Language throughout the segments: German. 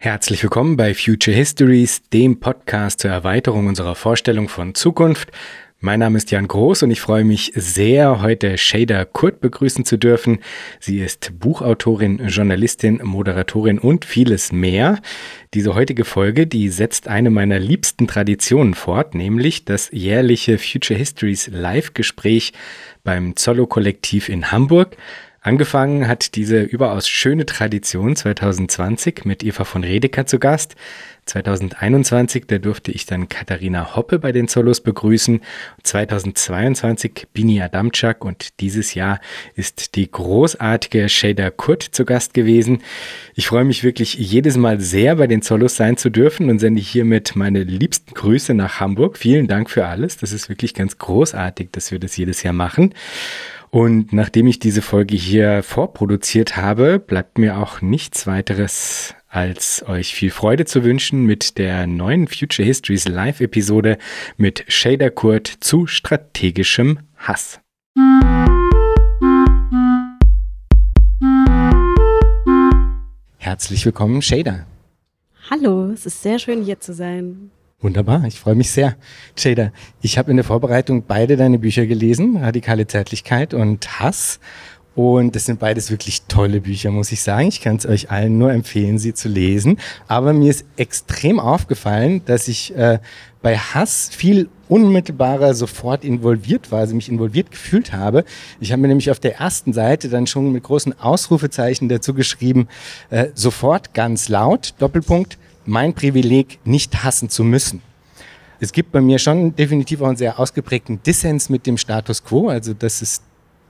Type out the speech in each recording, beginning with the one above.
Herzlich willkommen bei Future Histories, dem Podcast zur Erweiterung unserer Vorstellung von Zukunft. Mein Name ist Jan Groß und ich freue mich sehr, heute Shader Kurt begrüßen zu dürfen. Sie ist Buchautorin, Journalistin, Moderatorin und vieles mehr. Diese heutige Folge, die setzt eine meiner liebsten Traditionen fort, nämlich das jährliche Future Histories Live-Gespräch beim Zollo-Kollektiv in Hamburg. Angefangen hat diese überaus schöne Tradition 2020 mit Eva von Redeker zu Gast. 2021, da durfte ich dann Katharina Hoppe bei den Solos begrüßen. 2022 Bini Adamczak und dieses Jahr ist die großartige Shader Kurt zu Gast gewesen. Ich freue mich wirklich jedes Mal sehr, bei den Solos sein zu dürfen und sende hiermit meine liebsten Grüße nach Hamburg. Vielen Dank für alles. Das ist wirklich ganz großartig, dass wir das jedes Jahr machen. Und nachdem ich diese Folge hier vorproduziert habe, bleibt mir auch nichts weiteres als euch viel Freude zu wünschen mit der neuen Future Histories Live-Episode mit Shader Kurt zu strategischem Hass. Herzlich willkommen, Shader. Hallo, es ist sehr schön hier zu sein. Wunderbar, ich freue mich sehr. Jada, ich habe in der Vorbereitung beide deine Bücher gelesen, Radikale Zärtlichkeit und Hass. Und das sind beides wirklich tolle Bücher, muss ich sagen. Ich kann es euch allen nur empfehlen, sie zu lesen. Aber mir ist extrem aufgefallen, dass ich äh, bei Hass viel unmittelbarer sofort involviert war, also mich involviert gefühlt habe. Ich habe mir nämlich auf der ersten Seite dann schon mit großen Ausrufezeichen dazu geschrieben, äh, sofort ganz laut, Doppelpunkt, mein Privileg, nicht hassen zu müssen. Es gibt bei mir schon definitiv auch einen sehr ausgeprägten Dissens mit dem Status quo. Also das ist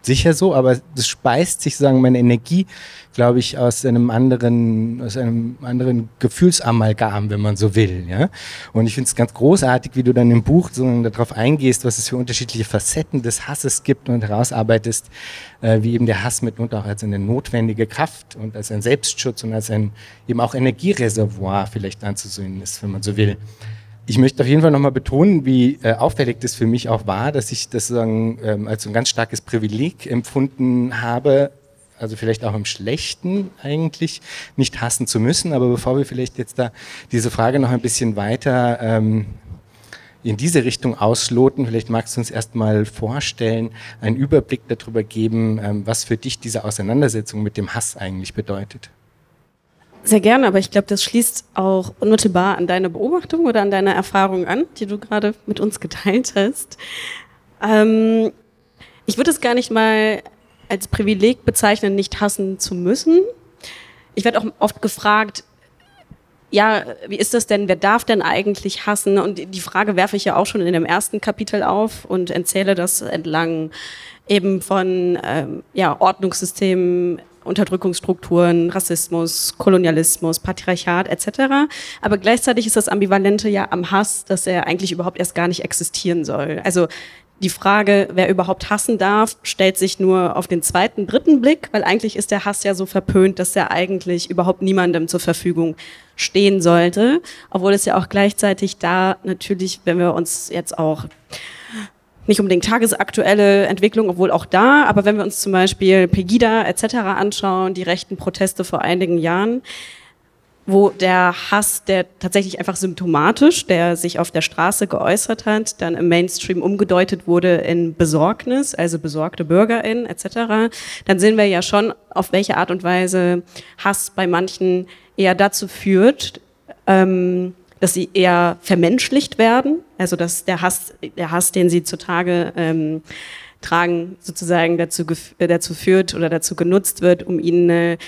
sicher so, aber das speist sich sozusagen meine Energie, glaube ich, aus einem anderen, aus einem anderen Gefühlsamalgam, wenn man so will. Ja? Und ich finde es ganz großartig, wie du dann im Buch so darauf eingehst, was es für unterschiedliche Facetten des Hasses gibt und herausarbeitest, äh, wie eben der Hass mitunter auch als eine notwendige Kraft und als ein Selbstschutz und als ein eben auch Energiereservoir vielleicht anzusehen ist, wenn man so will. Ich möchte auf jeden Fall nochmal betonen, wie äh, auffällig das für mich auch war, dass ich das sozusagen ähm, als ein ganz starkes Privileg empfunden habe, also vielleicht auch im Schlechten eigentlich, nicht hassen zu müssen. Aber bevor wir vielleicht jetzt da diese Frage noch ein bisschen weiter ähm, in diese Richtung ausloten, vielleicht magst du uns erstmal vorstellen, einen Überblick darüber geben, ähm, was für dich diese Auseinandersetzung mit dem Hass eigentlich bedeutet. Sehr gerne, aber ich glaube, das schließt auch unmittelbar an deine Beobachtung oder an deine Erfahrung an, die du gerade mit uns geteilt hast. Ähm, ich würde es gar nicht mal als Privileg bezeichnen, nicht hassen zu müssen. Ich werde auch oft gefragt, ja, wie ist das denn? Wer darf denn eigentlich hassen? Und die Frage werfe ich ja auch schon in dem ersten Kapitel auf und erzähle das entlang eben von ähm, ja, Ordnungssystemen, Unterdrückungsstrukturen, Rassismus, Kolonialismus, Patriarchat etc. Aber gleichzeitig ist das Ambivalente ja am Hass, dass er eigentlich überhaupt erst gar nicht existieren soll. Also die Frage, wer überhaupt hassen darf, stellt sich nur auf den zweiten, dritten Blick, weil eigentlich ist der Hass ja so verpönt, dass er eigentlich überhaupt niemandem zur Verfügung stehen sollte. Obwohl es ja auch gleichzeitig da natürlich, wenn wir uns jetzt auch nicht unbedingt tagesaktuelle Entwicklung, obwohl auch da, aber wenn wir uns zum Beispiel Pegida etc. anschauen, die rechten Proteste vor einigen Jahren, wo der Hass, der tatsächlich einfach symptomatisch, der sich auf der Straße geäußert hat, dann im Mainstream umgedeutet wurde in Besorgnis, also besorgte BürgerInnen etc., dann sehen wir ja schon, auf welche Art und Weise Hass bei manchen eher dazu führt, ähm, dass sie eher vermenschlicht werden, also dass der Hass, der Hass, den sie zutage ähm, tragen, sozusagen dazu, dazu führt oder dazu genutzt wird, um ihnen eine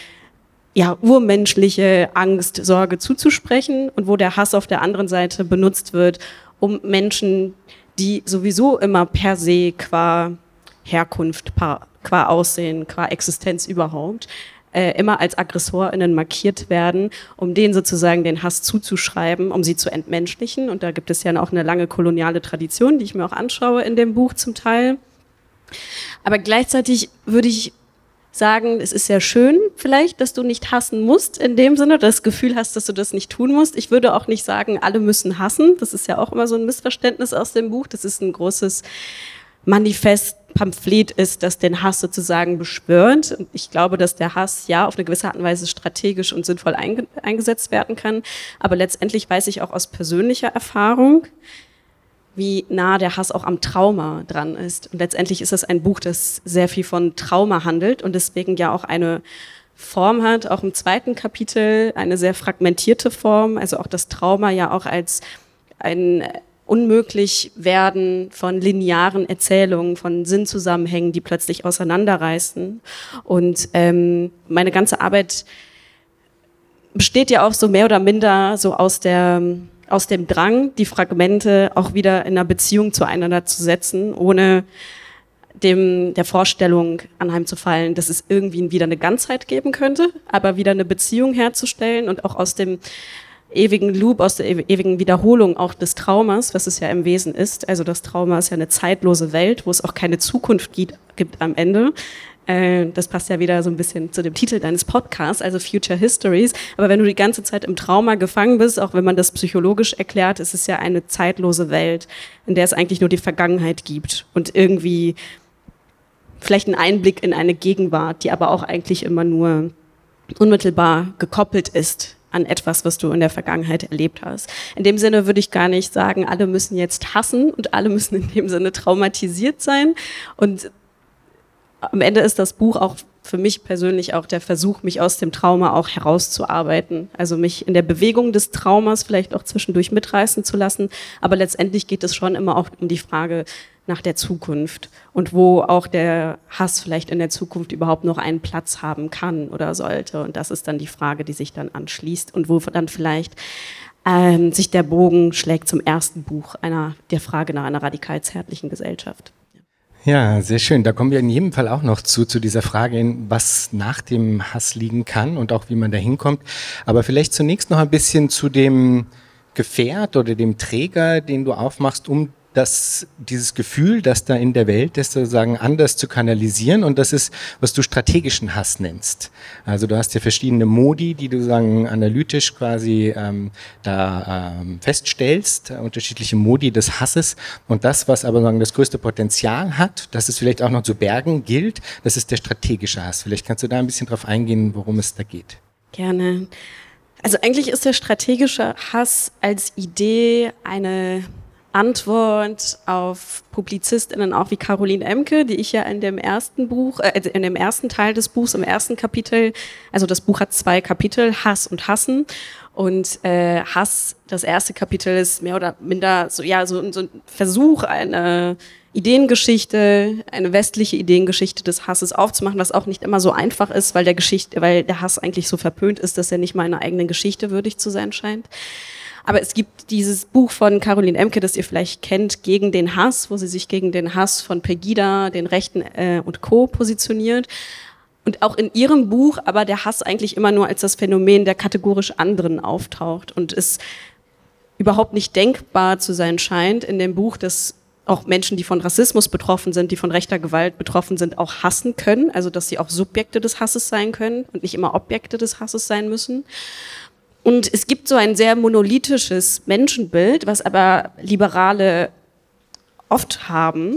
ja, urmenschliche Angst, Sorge zuzusprechen und wo der Hass auf der anderen Seite benutzt wird, um Menschen, die sowieso immer per se qua Herkunft, qua Aussehen, qua Existenz überhaupt äh, immer als AggressorInnen markiert werden, um denen sozusagen den Hass zuzuschreiben, um sie zu entmenschlichen. Und da gibt es ja auch eine lange koloniale Tradition, die ich mir auch anschaue in dem Buch zum Teil. Aber gleichzeitig würde ich sagen, es ist sehr schön vielleicht, dass du nicht hassen musst in dem Sinne, das Gefühl hast, dass du das nicht tun musst. Ich würde auch nicht sagen, alle müssen hassen. Das ist ja auch immer so ein Missverständnis aus dem Buch. Das ist ein großes Manifest Pamphlet ist, das den Hass sozusagen beschwört. Und ich glaube, dass der Hass ja auf eine gewisse Art und Weise strategisch und sinnvoll einge eingesetzt werden kann. Aber letztendlich weiß ich auch aus persönlicher Erfahrung, wie nah der Hass auch am Trauma dran ist. Und letztendlich ist es ein Buch, das sehr viel von Trauma handelt und deswegen ja auch eine Form hat, auch im zweiten Kapitel, eine sehr fragmentierte Form, also auch das Trauma ja auch als ein unmöglich werden von linearen Erzählungen, von Sinnzusammenhängen, die plötzlich auseinanderreißen. Und ähm, meine ganze Arbeit besteht ja auch so mehr oder minder so aus der aus dem Drang, die Fragmente auch wieder in einer Beziehung zueinander zu setzen, ohne dem der Vorstellung anheimzufallen, dass es irgendwie wieder eine Ganzheit geben könnte, aber wieder eine Beziehung herzustellen und auch aus dem ewigen Loop, aus der ewigen Wiederholung auch des Traumas, was es ja im Wesen ist. Also das Trauma ist ja eine zeitlose Welt, wo es auch keine Zukunft gibt, gibt am Ende. Äh, das passt ja wieder so ein bisschen zu dem Titel deines Podcasts, also Future Histories. Aber wenn du die ganze Zeit im Trauma gefangen bist, auch wenn man das psychologisch erklärt, ist es ja eine zeitlose Welt, in der es eigentlich nur die Vergangenheit gibt und irgendwie vielleicht einen Einblick in eine Gegenwart, die aber auch eigentlich immer nur unmittelbar gekoppelt ist an etwas, was du in der Vergangenheit erlebt hast. In dem Sinne würde ich gar nicht sagen, alle müssen jetzt hassen und alle müssen in dem Sinne traumatisiert sein. Und am Ende ist das Buch auch für mich persönlich auch der Versuch, mich aus dem Trauma auch herauszuarbeiten. Also mich in der Bewegung des Traumas vielleicht auch zwischendurch mitreißen zu lassen. Aber letztendlich geht es schon immer auch um die Frage nach der Zukunft und wo auch der Hass vielleicht in der Zukunft überhaupt noch einen Platz haben kann oder sollte. Und das ist dann die Frage, die sich dann anschließt und wo dann vielleicht ähm, sich der Bogen schlägt zum ersten Buch einer der Frage nach einer radikal zärtlichen Gesellschaft. Ja, sehr schön. Da kommen wir in jedem Fall auch noch zu, zu dieser Frage, was nach dem Hass liegen kann und auch wie man da hinkommt. Aber vielleicht zunächst noch ein bisschen zu dem Gefährt oder dem Träger, den du aufmachst, um das, dieses Gefühl, das da in der Welt ist, sozusagen anders zu kanalisieren und das ist, was du strategischen Hass nennst. Also du hast ja verschiedene Modi, die du sagen analytisch quasi ähm, da ähm, feststellst, unterschiedliche Modi des Hasses und das, was aber sagen das größte Potenzial hat, dass es vielleicht auch noch zu bergen gilt, das ist der strategische Hass. Vielleicht kannst du da ein bisschen drauf eingehen, worum es da geht. Gerne. Also eigentlich ist der strategische Hass als Idee eine Antwort auf PublizistInnen auch wie Caroline Emke, die ich ja in dem ersten Buch, äh, in dem ersten Teil des Buchs, im ersten Kapitel, also das Buch hat zwei Kapitel, Hass und Hassen. Und äh, Hass, das erste Kapitel ist mehr oder minder so, ja, so, so ein Versuch, eine Ideengeschichte, eine westliche Ideengeschichte des Hasses aufzumachen, was auch nicht immer so einfach ist, weil der Geschichte, weil der Hass eigentlich so verpönt ist, dass er nicht mal einer eigenen Geschichte würdig zu sein scheint. Aber es gibt dieses Buch von Caroline Emke, das ihr vielleicht kennt, Gegen den Hass, wo sie sich gegen den Hass von Pegida, den Rechten äh, und Co. positioniert. Und auch in ihrem Buch aber der Hass eigentlich immer nur als das Phänomen der kategorisch anderen auftaucht und es überhaupt nicht denkbar zu sein scheint in dem Buch, dass auch Menschen, die von Rassismus betroffen sind, die von rechter Gewalt betroffen sind, auch hassen können, also dass sie auch Subjekte des Hasses sein können und nicht immer Objekte des Hasses sein müssen. Und es gibt so ein sehr monolithisches Menschenbild, was aber Liberale oft haben.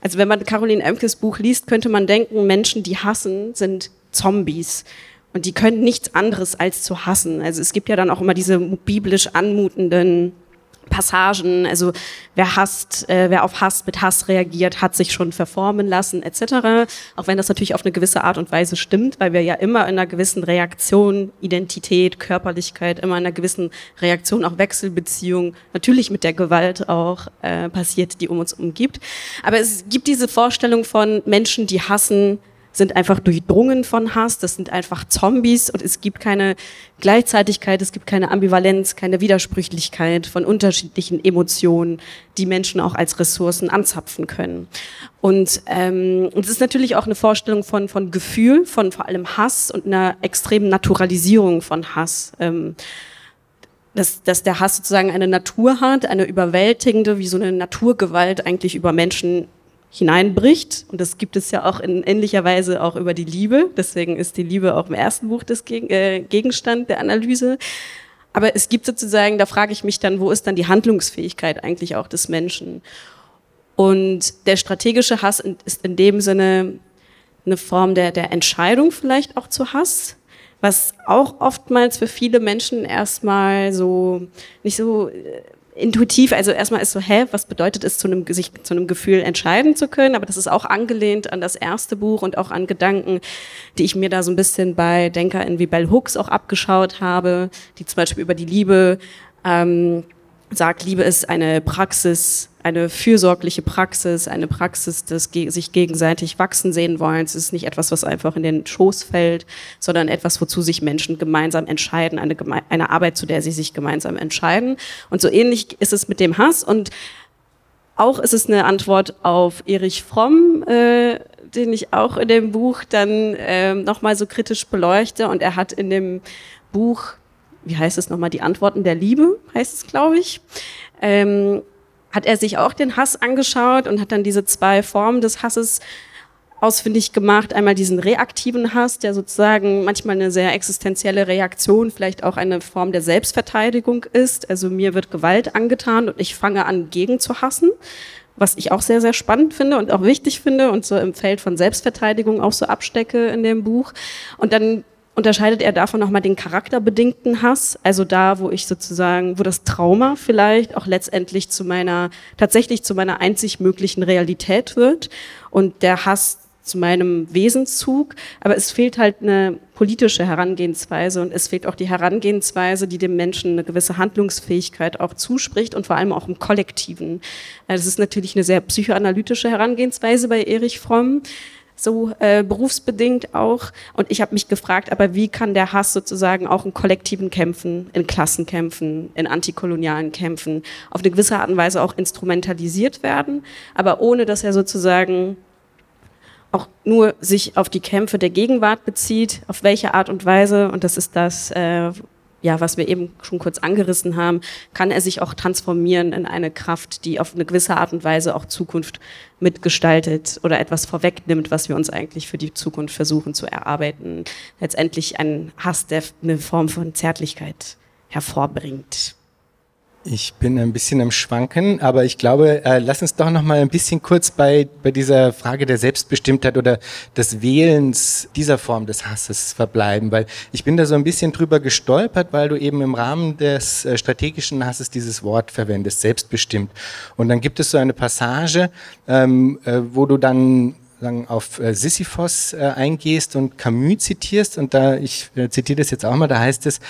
Also wenn man Caroline Emkes Buch liest, könnte man denken, Menschen, die hassen, sind Zombies. Und die können nichts anderes als zu hassen. Also es gibt ja dann auch immer diese biblisch anmutenden Passagen, also wer hasst, äh, wer auf Hass mit Hass reagiert, hat sich schon verformen lassen, etc. Auch wenn das natürlich auf eine gewisse Art und Weise stimmt, weil wir ja immer in einer gewissen Reaktion, Identität, Körperlichkeit, immer in einer gewissen Reaktion, auch Wechselbeziehung, natürlich mit der Gewalt auch äh, passiert, die um uns umgibt. Aber es gibt diese Vorstellung von Menschen, die hassen, sind einfach durchdrungen von Hass, das sind einfach Zombies und es gibt keine Gleichzeitigkeit, es gibt keine Ambivalenz, keine Widersprüchlichkeit von unterschiedlichen Emotionen, die Menschen auch als Ressourcen anzapfen können. Und ähm, es ist natürlich auch eine Vorstellung von, von Gefühl, von vor allem Hass und einer extremen Naturalisierung von Hass. Ähm, dass, dass der Hass sozusagen eine Natur hat, eine überwältigende, wie so eine Naturgewalt eigentlich über Menschen hineinbricht. Und das gibt es ja auch in ähnlicher Weise auch über die Liebe. Deswegen ist die Liebe auch im ersten Buch Geg äh, Gegenstand der Analyse. Aber es gibt sozusagen, da frage ich mich dann, wo ist dann die Handlungsfähigkeit eigentlich auch des Menschen? Und der strategische Hass ist in dem Sinne eine Form der, der Entscheidung vielleicht auch zu Hass, was auch oftmals für viele Menschen erstmal so nicht so äh, intuitiv, also erstmal ist so, hä, was bedeutet es, zu einem, sich zu einem Gefühl entscheiden zu können? Aber das ist auch angelehnt an das erste Buch und auch an Gedanken, die ich mir da so ein bisschen bei DenkerInnen wie Bell Hooks auch abgeschaut habe, die zum Beispiel über die Liebe ähm, sagt, Liebe ist eine Praxis, eine fürsorgliche Praxis, eine Praxis des sich gegenseitig wachsen sehen wollen. Es ist nicht etwas, was einfach in den Schoß fällt, sondern etwas, wozu sich Menschen gemeinsam entscheiden, eine, eine Arbeit, zu der sie sich gemeinsam entscheiden. Und so ähnlich ist es mit dem Hass und auch ist es eine Antwort auf Erich Fromm, äh, den ich auch in dem Buch dann äh, nochmal so kritisch beleuchte. Und er hat in dem Buch wie heißt es nochmal, die Antworten der Liebe, heißt es, glaube ich, ähm, hat er sich auch den Hass angeschaut und hat dann diese zwei Formen des Hasses ausfindig gemacht. Einmal diesen reaktiven Hass, der sozusagen manchmal eine sehr existenzielle Reaktion, vielleicht auch eine Form der Selbstverteidigung ist. Also mir wird Gewalt angetan und ich fange an, gegen zu hassen, was ich auch sehr, sehr spannend finde und auch wichtig finde und so im Feld von Selbstverteidigung auch so abstecke in dem Buch. Und dann unterscheidet er davon nochmal den charakterbedingten Hass, also da, wo ich sozusagen, wo das Trauma vielleicht auch letztendlich zu meiner, tatsächlich zu meiner einzig möglichen Realität wird und der Hass zu meinem Wesenszug, aber es fehlt halt eine politische Herangehensweise und es fehlt auch die Herangehensweise, die dem Menschen eine gewisse Handlungsfähigkeit auch zuspricht und vor allem auch im Kollektiven. Das ist natürlich eine sehr psychoanalytische Herangehensweise bei Erich Fromm so äh, berufsbedingt auch. Und ich habe mich gefragt, aber wie kann der Hass sozusagen auch in kollektiven Kämpfen, in Klassenkämpfen, in antikolonialen Kämpfen auf eine gewisse Art und Weise auch instrumentalisiert werden, aber ohne dass er sozusagen auch nur sich auf die Kämpfe der Gegenwart bezieht, auf welche Art und Weise, und das ist das, äh, ja, was wir eben schon kurz angerissen haben, kann er sich auch transformieren in eine Kraft, die auf eine gewisse Art und Weise auch Zukunft mitgestaltet oder etwas vorwegnimmt, was wir uns eigentlich für die Zukunft versuchen zu erarbeiten. Letztendlich ein Hass, der eine Form von Zärtlichkeit hervorbringt. Ich bin ein bisschen am Schwanken, aber ich glaube, äh, lass uns doch noch mal ein bisschen kurz bei, bei dieser Frage der Selbstbestimmtheit oder des Wählens dieser Form des Hasses verbleiben, weil ich bin da so ein bisschen drüber gestolpert, weil du eben im Rahmen des äh, strategischen Hasses dieses Wort verwendest, selbstbestimmt. Und dann gibt es so eine Passage, ähm, äh, wo du dann sagen, auf äh, Sisyphos äh, eingehst und Camus zitierst. Und da, ich äh, zitiere das jetzt auch mal, da heißt es,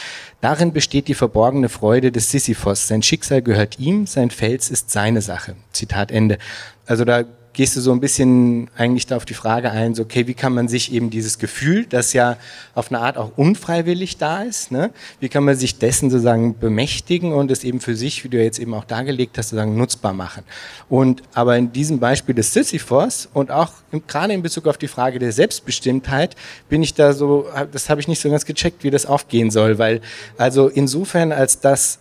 darin besteht die verborgene Freude des Sisyphos. Sein Schicksal gehört ihm, sein Fels ist seine Sache. Zitat Ende. Also da gehst du so ein bisschen eigentlich da auf die Frage ein, so, okay, wie kann man sich eben dieses Gefühl, das ja auf eine Art auch unfreiwillig da ist, ne, wie kann man sich dessen sozusagen bemächtigen und es eben für sich, wie du jetzt eben auch dargelegt hast, sozusagen nutzbar machen. Und aber in diesem Beispiel des Sisyphos und auch im, gerade in Bezug auf die Frage der Selbstbestimmtheit bin ich da so, das habe ich nicht so ganz gecheckt, wie das aufgehen soll, weil also insofern als das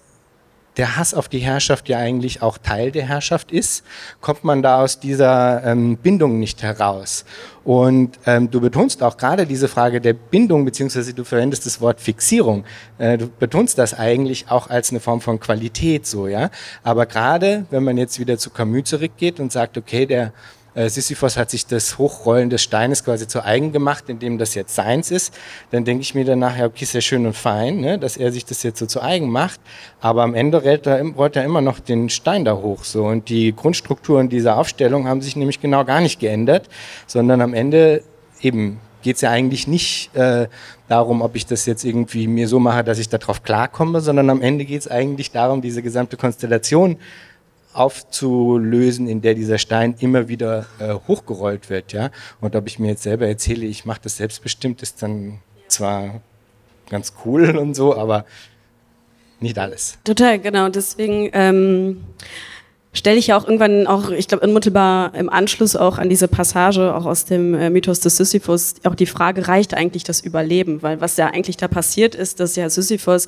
der Hass auf die Herrschaft ja eigentlich auch Teil der Herrschaft ist, kommt man da aus dieser ähm, Bindung nicht heraus. Und ähm, du betonst auch gerade diese Frage der Bindung, beziehungsweise du verwendest das Wort Fixierung. Äh, du betonst das eigentlich auch als eine Form von Qualität so, ja. Aber gerade, wenn man jetzt wieder zu Camus zurückgeht und sagt, okay, der Sisyphos hat sich das Hochrollen des Steines quasi zu eigen gemacht, indem das jetzt seins ist. Dann denke ich mir danach, ja, okay, ist ja schön und fein, ne, dass er sich das jetzt so zu eigen macht. Aber am Ende rollt er, rollt er immer noch den Stein da hoch. So. Und die Grundstrukturen dieser Aufstellung haben sich nämlich genau gar nicht geändert, sondern am Ende eben geht es ja eigentlich nicht äh, darum, ob ich das jetzt irgendwie mir so mache, dass ich darauf klarkomme, sondern am Ende geht es eigentlich darum, diese gesamte Konstellation aufzulösen, in der dieser Stein immer wieder äh, hochgerollt wird. Ja? Und ob ich mir jetzt selber erzähle, ich mache das selbstbestimmt, ist dann zwar ganz cool und so, aber nicht alles. Total, genau. Deswegen ähm, stelle ich ja auch irgendwann auch, ich glaube, unmittelbar im Anschluss auch an diese Passage, auch aus dem äh, Mythos des Sisyphus, auch die Frage, reicht eigentlich das Überleben? Weil was ja eigentlich da passiert ist, dass ja Sisyphus,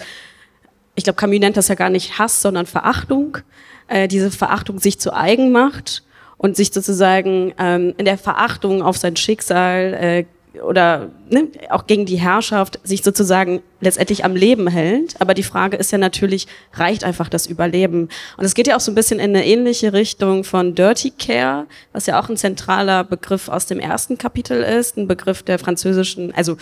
ich glaube, Camus nennt das ja gar nicht Hass, sondern Verachtung, äh, diese Verachtung sich zu eigen macht und sich sozusagen ähm, in der Verachtung auf sein Schicksal äh, oder ne, auch gegen die Herrschaft sich sozusagen letztendlich am Leben hält. Aber die Frage ist ja natürlich, reicht einfach das Überleben? Und es geht ja auch so ein bisschen in eine ähnliche Richtung von Dirty Care, was ja auch ein zentraler Begriff aus dem ersten Kapitel ist, ein Begriff der französischen, also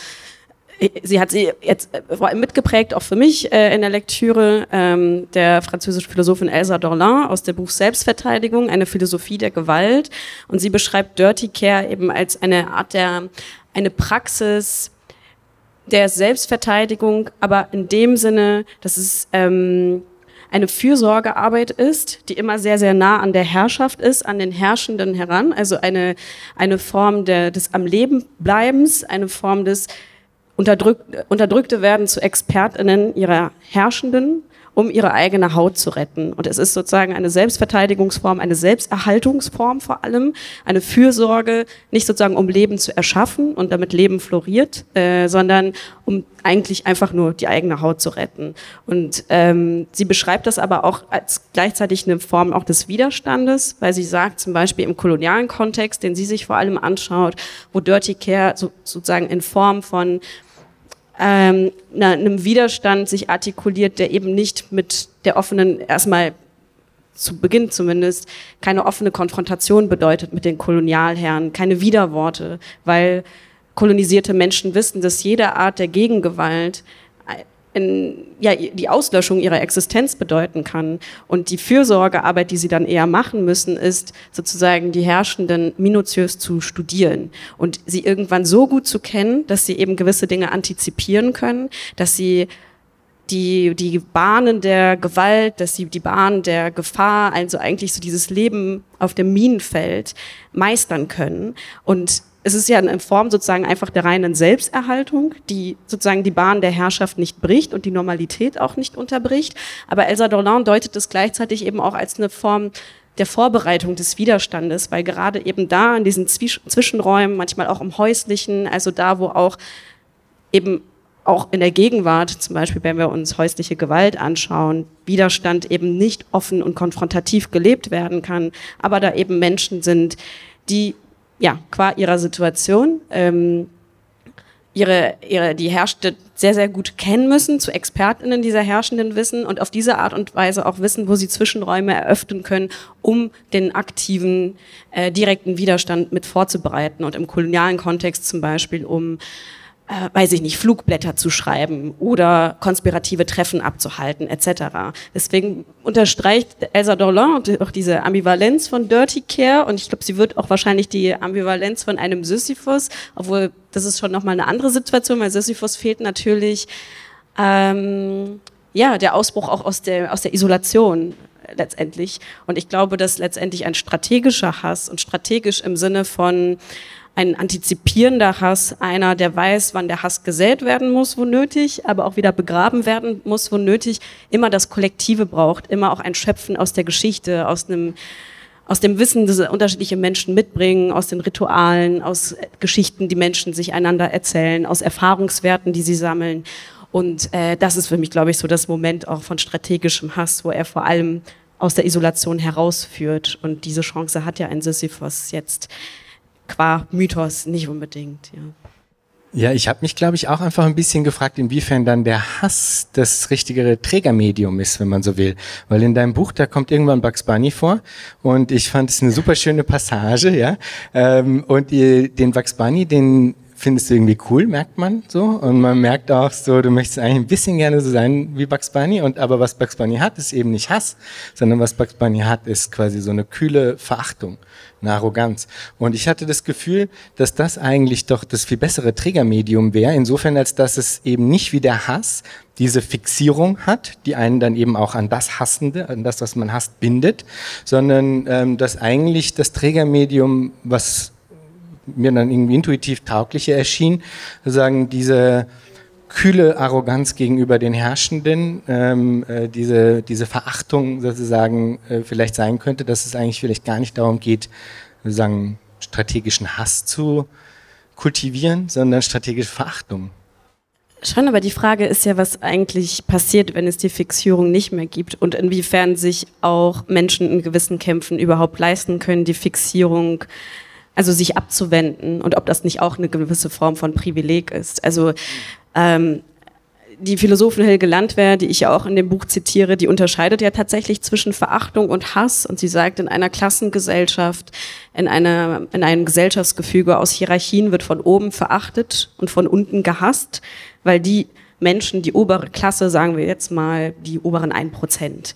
sie hat sie jetzt allem mitgeprägt, auch für mich äh, in der Lektüre ähm, der französischen Philosophin Elsa Dorlin aus dem Buch Selbstverteidigung, eine Philosophie der Gewalt. Und sie beschreibt Dirty Care eben als eine Art der eine Praxis der Selbstverteidigung, aber in dem Sinne, dass es ähm, eine Fürsorgearbeit ist, die immer sehr, sehr nah an der Herrschaft ist, an den Herrschenden heran. Also eine, eine Form der, des am Leben Bleibens, eine Form des unterdrück, Unterdrückte werden zu ExpertInnen ihrer Herrschenden um ihre eigene Haut zu retten. Und es ist sozusagen eine Selbstverteidigungsform, eine Selbsterhaltungsform vor allem, eine Fürsorge, nicht sozusagen um Leben zu erschaffen und damit Leben floriert, äh, sondern um eigentlich einfach nur die eigene Haut zu retten. Und ähm, sie beschreibt das aber auch als gleichzeitig eine Form auch des Widerstandes, weil sie sagt zum Beispiel im kolonialen Kontext, den sie sich vor allem anschaut, wo Dirty Care so, sozusagen in Form von ähm, na, einem Widerstand sich artikuliert, der eben nicht mit der offenen, erstmal zu Beginn zumindest, keine offene Konfrontation bedeutet mit den Kolonialherren, keine Widerworte, weil kolonisierte Menschen wissen, dass jede Art der Gegengewalt in, ja, die Auslöschung ihrer Existenz bedeuten kann. Und die Fürsorgearbeit, die sie dann eher machen müssen, ist sozusagen die Herrschenden minutiös zu studieren und sie irgendwann so gut zu kennen, dass sie eben gewisse Dinge antizipieren können, dass sie die, die Bahnen der Gewalt, dass sie die Bahnen der Gefahr, also eigentlich so dieses Leben auf dem Minenfeld meistern können. Und es ist ja eine Form sozusagen einfach der reinen Selbsterhaltung, die sozusagen die Bahn der Herrschaft nicht bricht und die Normalität auch nicht unterbricht. Aber Elsa Dorlan deutet es gleichzeitig eben auch als eine Form der Vorbereitung des Widerstandes, weil gerade eben da in diesen Zwischenräumen, manchmal auch im häuslichen, also da, wo auch eben auch in der Gegenwart, zum Beispiel wenn wir uns häusliche Gewalt anschauen, Widerstand eben nicht offen und konfrontativ gelebt werden kann, aber da eben Menschen sind, die ja, qua ihrer Situation ähm, ihre, ihre, die Herrschte sehr, sehr gut kennen müssen, zu ExpertInnen dieser herrschenden Wissen und auf diese Art und Weise auch wissen, wo sie Zwischenräume eröffnen können, um den aktiven, äh, direkten Widerstand mit vorzubereiten und im kolonialen Kontext zum Beispiel, um äh, weiß ich nicht, Flugblätter zu schreiben oder konspirative Treffen abzuhalten, etc. Deswegen unterstreicht Elsa Dorlan auch diese Ambivalenz von Dirty Care und ich glaube, sie wird auch wahrscheinlich die Ambivalenz von einem Sisyphus, obwohl das ist schon nochmal eine andere Situation, weil Sisyphus fehlt natürlich ähm, ja, der Ausbruch auch aus der, aus der Isolation letztendlich. Und ich glaube, dass letztendlich ein strategischer Hass und strategisch im Sinne von ein antizipierender Hass, einer, der weiß, wann der Hass gesät werden muss, wo nötig, aber auch wieder begraben werden muss, wo nötig, immer das Kollektive braucht, immer auch ein Schöpfen aus der Geschichte, aus einem aus dem Wissen, das unterschiedliche Menschen mitbringen, aus den Ritualen, aus Geschichten, die Menschen sich einander erzählen, aus Erfahrungswerten, die sie sammeln. Und äh, das ist für mich, glaube ich, so das Moment auch von strategischem Hass, wo er vor allem aus der Isolation herausführt. Und diese Chance hat ja ein Sisyphos jetzt qua Mythos nicht unbedingt. Ja. Ja, ich habe mich, glaube ich, auch einfach ein bisschen gefragt, inwiefern dann der Hass das richtigere Trägermedium ist, wenn man so will. Weil in deinem Buch, da kommt irgendwann Bugs Bunny vor und ich fand es eine super schöne Passage, ja. Ähm, und den Bugs Bunny, den findest du irgendwie cool, merkt man so. Und man merkt auch so, du möchtest eigentlich ein bisschen gerne so sein wie Bugs Bunny. Und aber was Bugs Bunny hat, ist eben nicht Hass, sondern was Bugs Bunny hat, ist quasi so eine kühle Verachtung, eine Arroganz. Und ich hatte das Gefühl, dass das eigentlich doch das viel bessere Trägermedium wäre, insofern als dass es eben nicht wie der Hass diese Fixierung hat, die einen dann eben auch an das Hassende, an das, was man hasst, bindet, sondern ähm, dass eigentlich das Trägermedium, was mir dann irgendwie intuitiv tauglicher erschien, sagen diese kühle Arroganz gegenüber den Herrschenden, ähm, äh, diese, diese Verachtung sozusagen äh, vielleicht sein könnte, dass es eigentlich vielleicht gar nicht darum geht, sozusagen strategischen Hass zu kultivieren, sondern strategische Verachtung. Schon, aber die Frage ist ja, was eigentlich passiert, wenn es die Fixierung nicht mehr gibt und inwiefern sich auch Menschen in gewissen Kämpfen überhaupt leisten können, die Fixierung Also sich abzuwenden und ob das nicht auch eine gewisse Form von Privileg ist. Also ähm, die Philosophin Helge Landwehr, die ich ja auch in dem Buch zitiere, die unterscheidet ja tatsächlich zwischen Verachtung und Hass. Und sie sagt, in einer Klassengesellschaft, in, einer, in einem Gesellschaftsgefüge aus Hierarchien wird von oben verachtet und von unten gehasst, weil die Menschen, die obere Klasse, sagen wir jetzt mal, die oberen ein Prozent,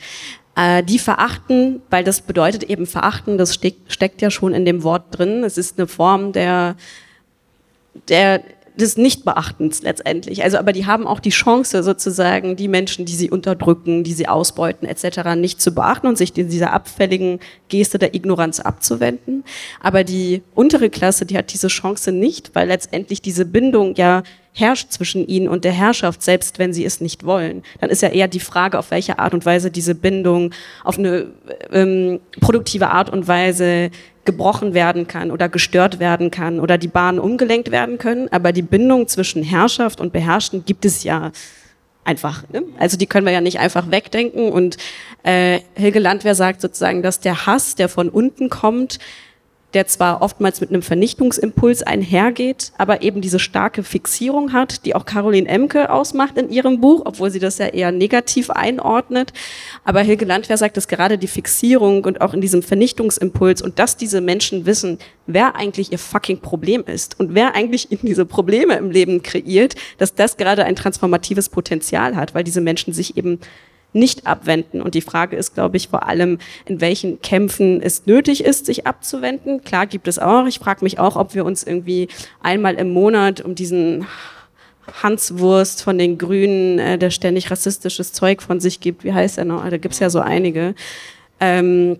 äh, die verachten, weil das bedeutet eben verachten, das steckt, steckt ja schon in dem Wort drin. Es ist eine Form der, der des Nichtbeachtens letztendlich. Also, aber die haben auch die Chance sozusagen, die Menschen, die sie unterdrücken, die sie ausbeuten etc., nicht zu beachten und sich dieser abfälligen Geste der Ignoranz abzuwenden. Aber die untere Klasse, die hat diese Chance nicht, weil letztendlich diese Bindung ja herrscht zwischen ihnen und der Herrschaft, selbst wenn sie es nicht wollen. Dann ist ja eher die Frage, auf welche Art und Weise diese Bindung auf eine ähm, produktive Art und Weise gebrochen werden kann oder gestört werden kann oder die Bahnen umgelenkt werden können. Aber die Bindung zwischen Herrschaft und Beherrschten gibt es ja einfach. Ne? Also die können wir ja nicht einfach wegdenken. Und äh, Hilge Landwehr sagt sozusagen, dass der Hass, der von unten kommt, der zwar oftmals mit einem Vernichtungsimpuls einhergeht, aber eben diese starke Fixierung hat, die auch Caroline Emke ausmacht in ihrem Buch, obwohl sie das ja eher negativ einordnet. Aber Hilke Landwehr sagt, dass gerade die Fixierung und auch in diesem Vernichtungsimpuls und dass diese Menschen wissen, wer eigentlich ihr fucking Problem ist und wer eigentlich ihnen diese Probleme im Leben kreiert, dass das gerade ein transformatives Potenzial hat, weil diese Menschen sich eben nicht abwenden. Und die Frage ist, glaube ich, vor allem, in welchen Kämpfen es nötig ist, sich abzuwenden. Klar gibt es auch. Ich frage mich auch, ob wir uns irgendwie einmal im Monat um diesen Hanswurst von den Grünen, äh, der ständig rassistisches Zeug von sich gibt, wie heißt er noch? Da gibt's ja so einige. Ähm,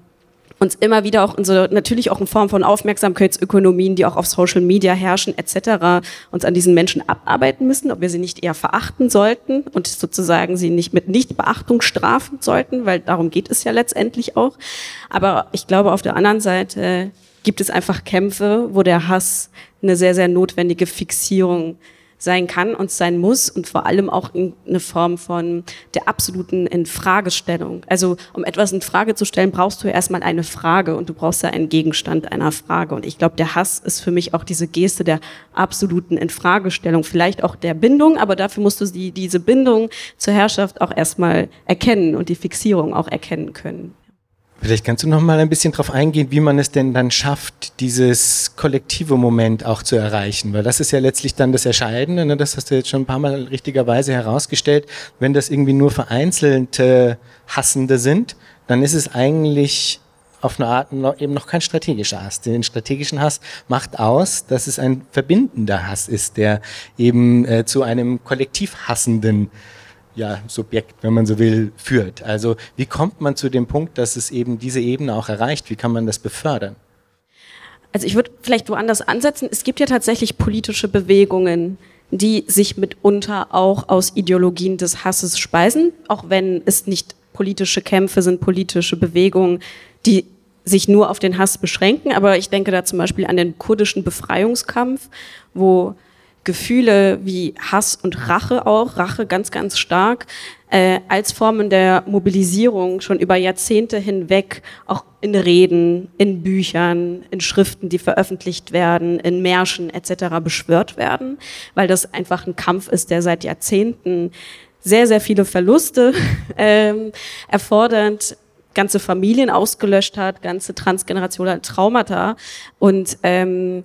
uns immer wieder auch unsere, natürlich auch in Form von Aufmerksamkeitsökonomien, die auch auf Social Media herrschen, etc., uns an diesen Menschen abarbeiten müssen, ob wir sie nicht eher verachten sollten und sozusagen sie nicht mit Nichtbeachtung strafen sollten, weil darum geht es ja letztendlich auch. Aber ich glaube, auf der anderen Seite gibt es einfach Kämpfe, wo der Hass eine sehr, sehr notwendige Fixierung sein kann und sein muss und vor allem auch in eine Form von der absoluten Infragestellung. Also um etwas in Frage zu stellen, brauchst du erstmal eine Frage und du brauchst ja einen Gegenstand einer Frage. Und ich glaube, der Hass ist für mich auch diese Geste der absoluten Infragestellung, vielleicht auch der Bindung, aber dafür musst du die, diese Bindung zur Herrschaft auch erstmal erkennen und die Fixierung auch erkennen können. Vielleicht kannst du noch mal ein bisschen darauf eingehen, wie man es denn dann schafft, dieses kollektive Moment auch zu erreichen, weil das ist ja letztlich dann das Entscheidende, ne? das hast du jetzt schon ein paar Mal richtigerweise herausgestellt, wenn das irgendwie nur vereinzelte Hassende sind, dann ist es eigentlich auf eine Art eben noch kein strategischer Hass. Den strategischen Hass macht aus, dass es ein verbindender Hass ist, der eben äh, zu einem kollektiv hassenden ja, Subjekt, wenn man so will, führt. Also wie kommt man zu dem Punkt, dass es eben diese Ebene auch erreicht? Wie kann man das befördern? Also ich würde vielleicht woanders ansetzen. Es gibt ja tatsächlich politische Bewegungen, die sich mitunter auch aus Ideologien des Hasses speisen, auch wenn es nicht politische Kämpfe sind, politische Bewegungen, die sich nur auf den Hass beschränken. Aber ich denke da zum Beispiel an den kurdischen Befreiungskampf, wo Gefühle wie Hass und Rache auch, Rache ganz, ganz stark, äh, als Formen der Mobilisierung schon über Jahrzehnte hinweg auch in Reden, in Büchern, in Schriften, die veröffentlicht werden, in Märschen etc. beschwört werden, weil das einfach ein Kampf ist, der seit Jahrzehnten sehr, sehr viele Verluste ähm, erfordert, ganze Familien ausgelöscht hat, ganze transgenerationale Traumata und ähm,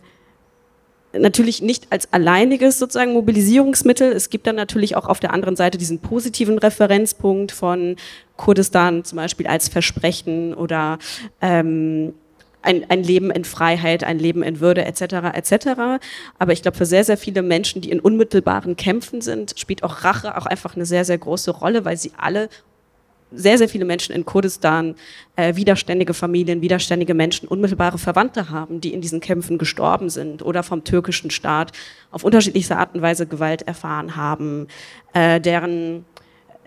natürlich nicht als alleiniges sozusagen Mobilisierungsmittel. Es gibt dann natürlich auch auf der anderen Seite diesen positiven Referenzpunkt von Kurdistan zum Beispiel als Versprechen oder ähm, ein, ein Leben in Freiheit, ein Leben in Würde etc. etc. Aber ich glaube, für sehr, sehr viele Menschen, die in unmittelbaren Kämpfen sind, spielt auch Rache auch einfach eine sehr, sehr große Rolle, weil sie alle sehr, sehr viele Menschen in Kurdistan, äh, widerständige Familien, widerständige Menschen, unmittelbare Verwandte haben, die in diesen Kämpfen gestorben sind oder vom türkischen Staat auf unterschiedlichste Art und Weise Gewalt erfahren haben, äh, deren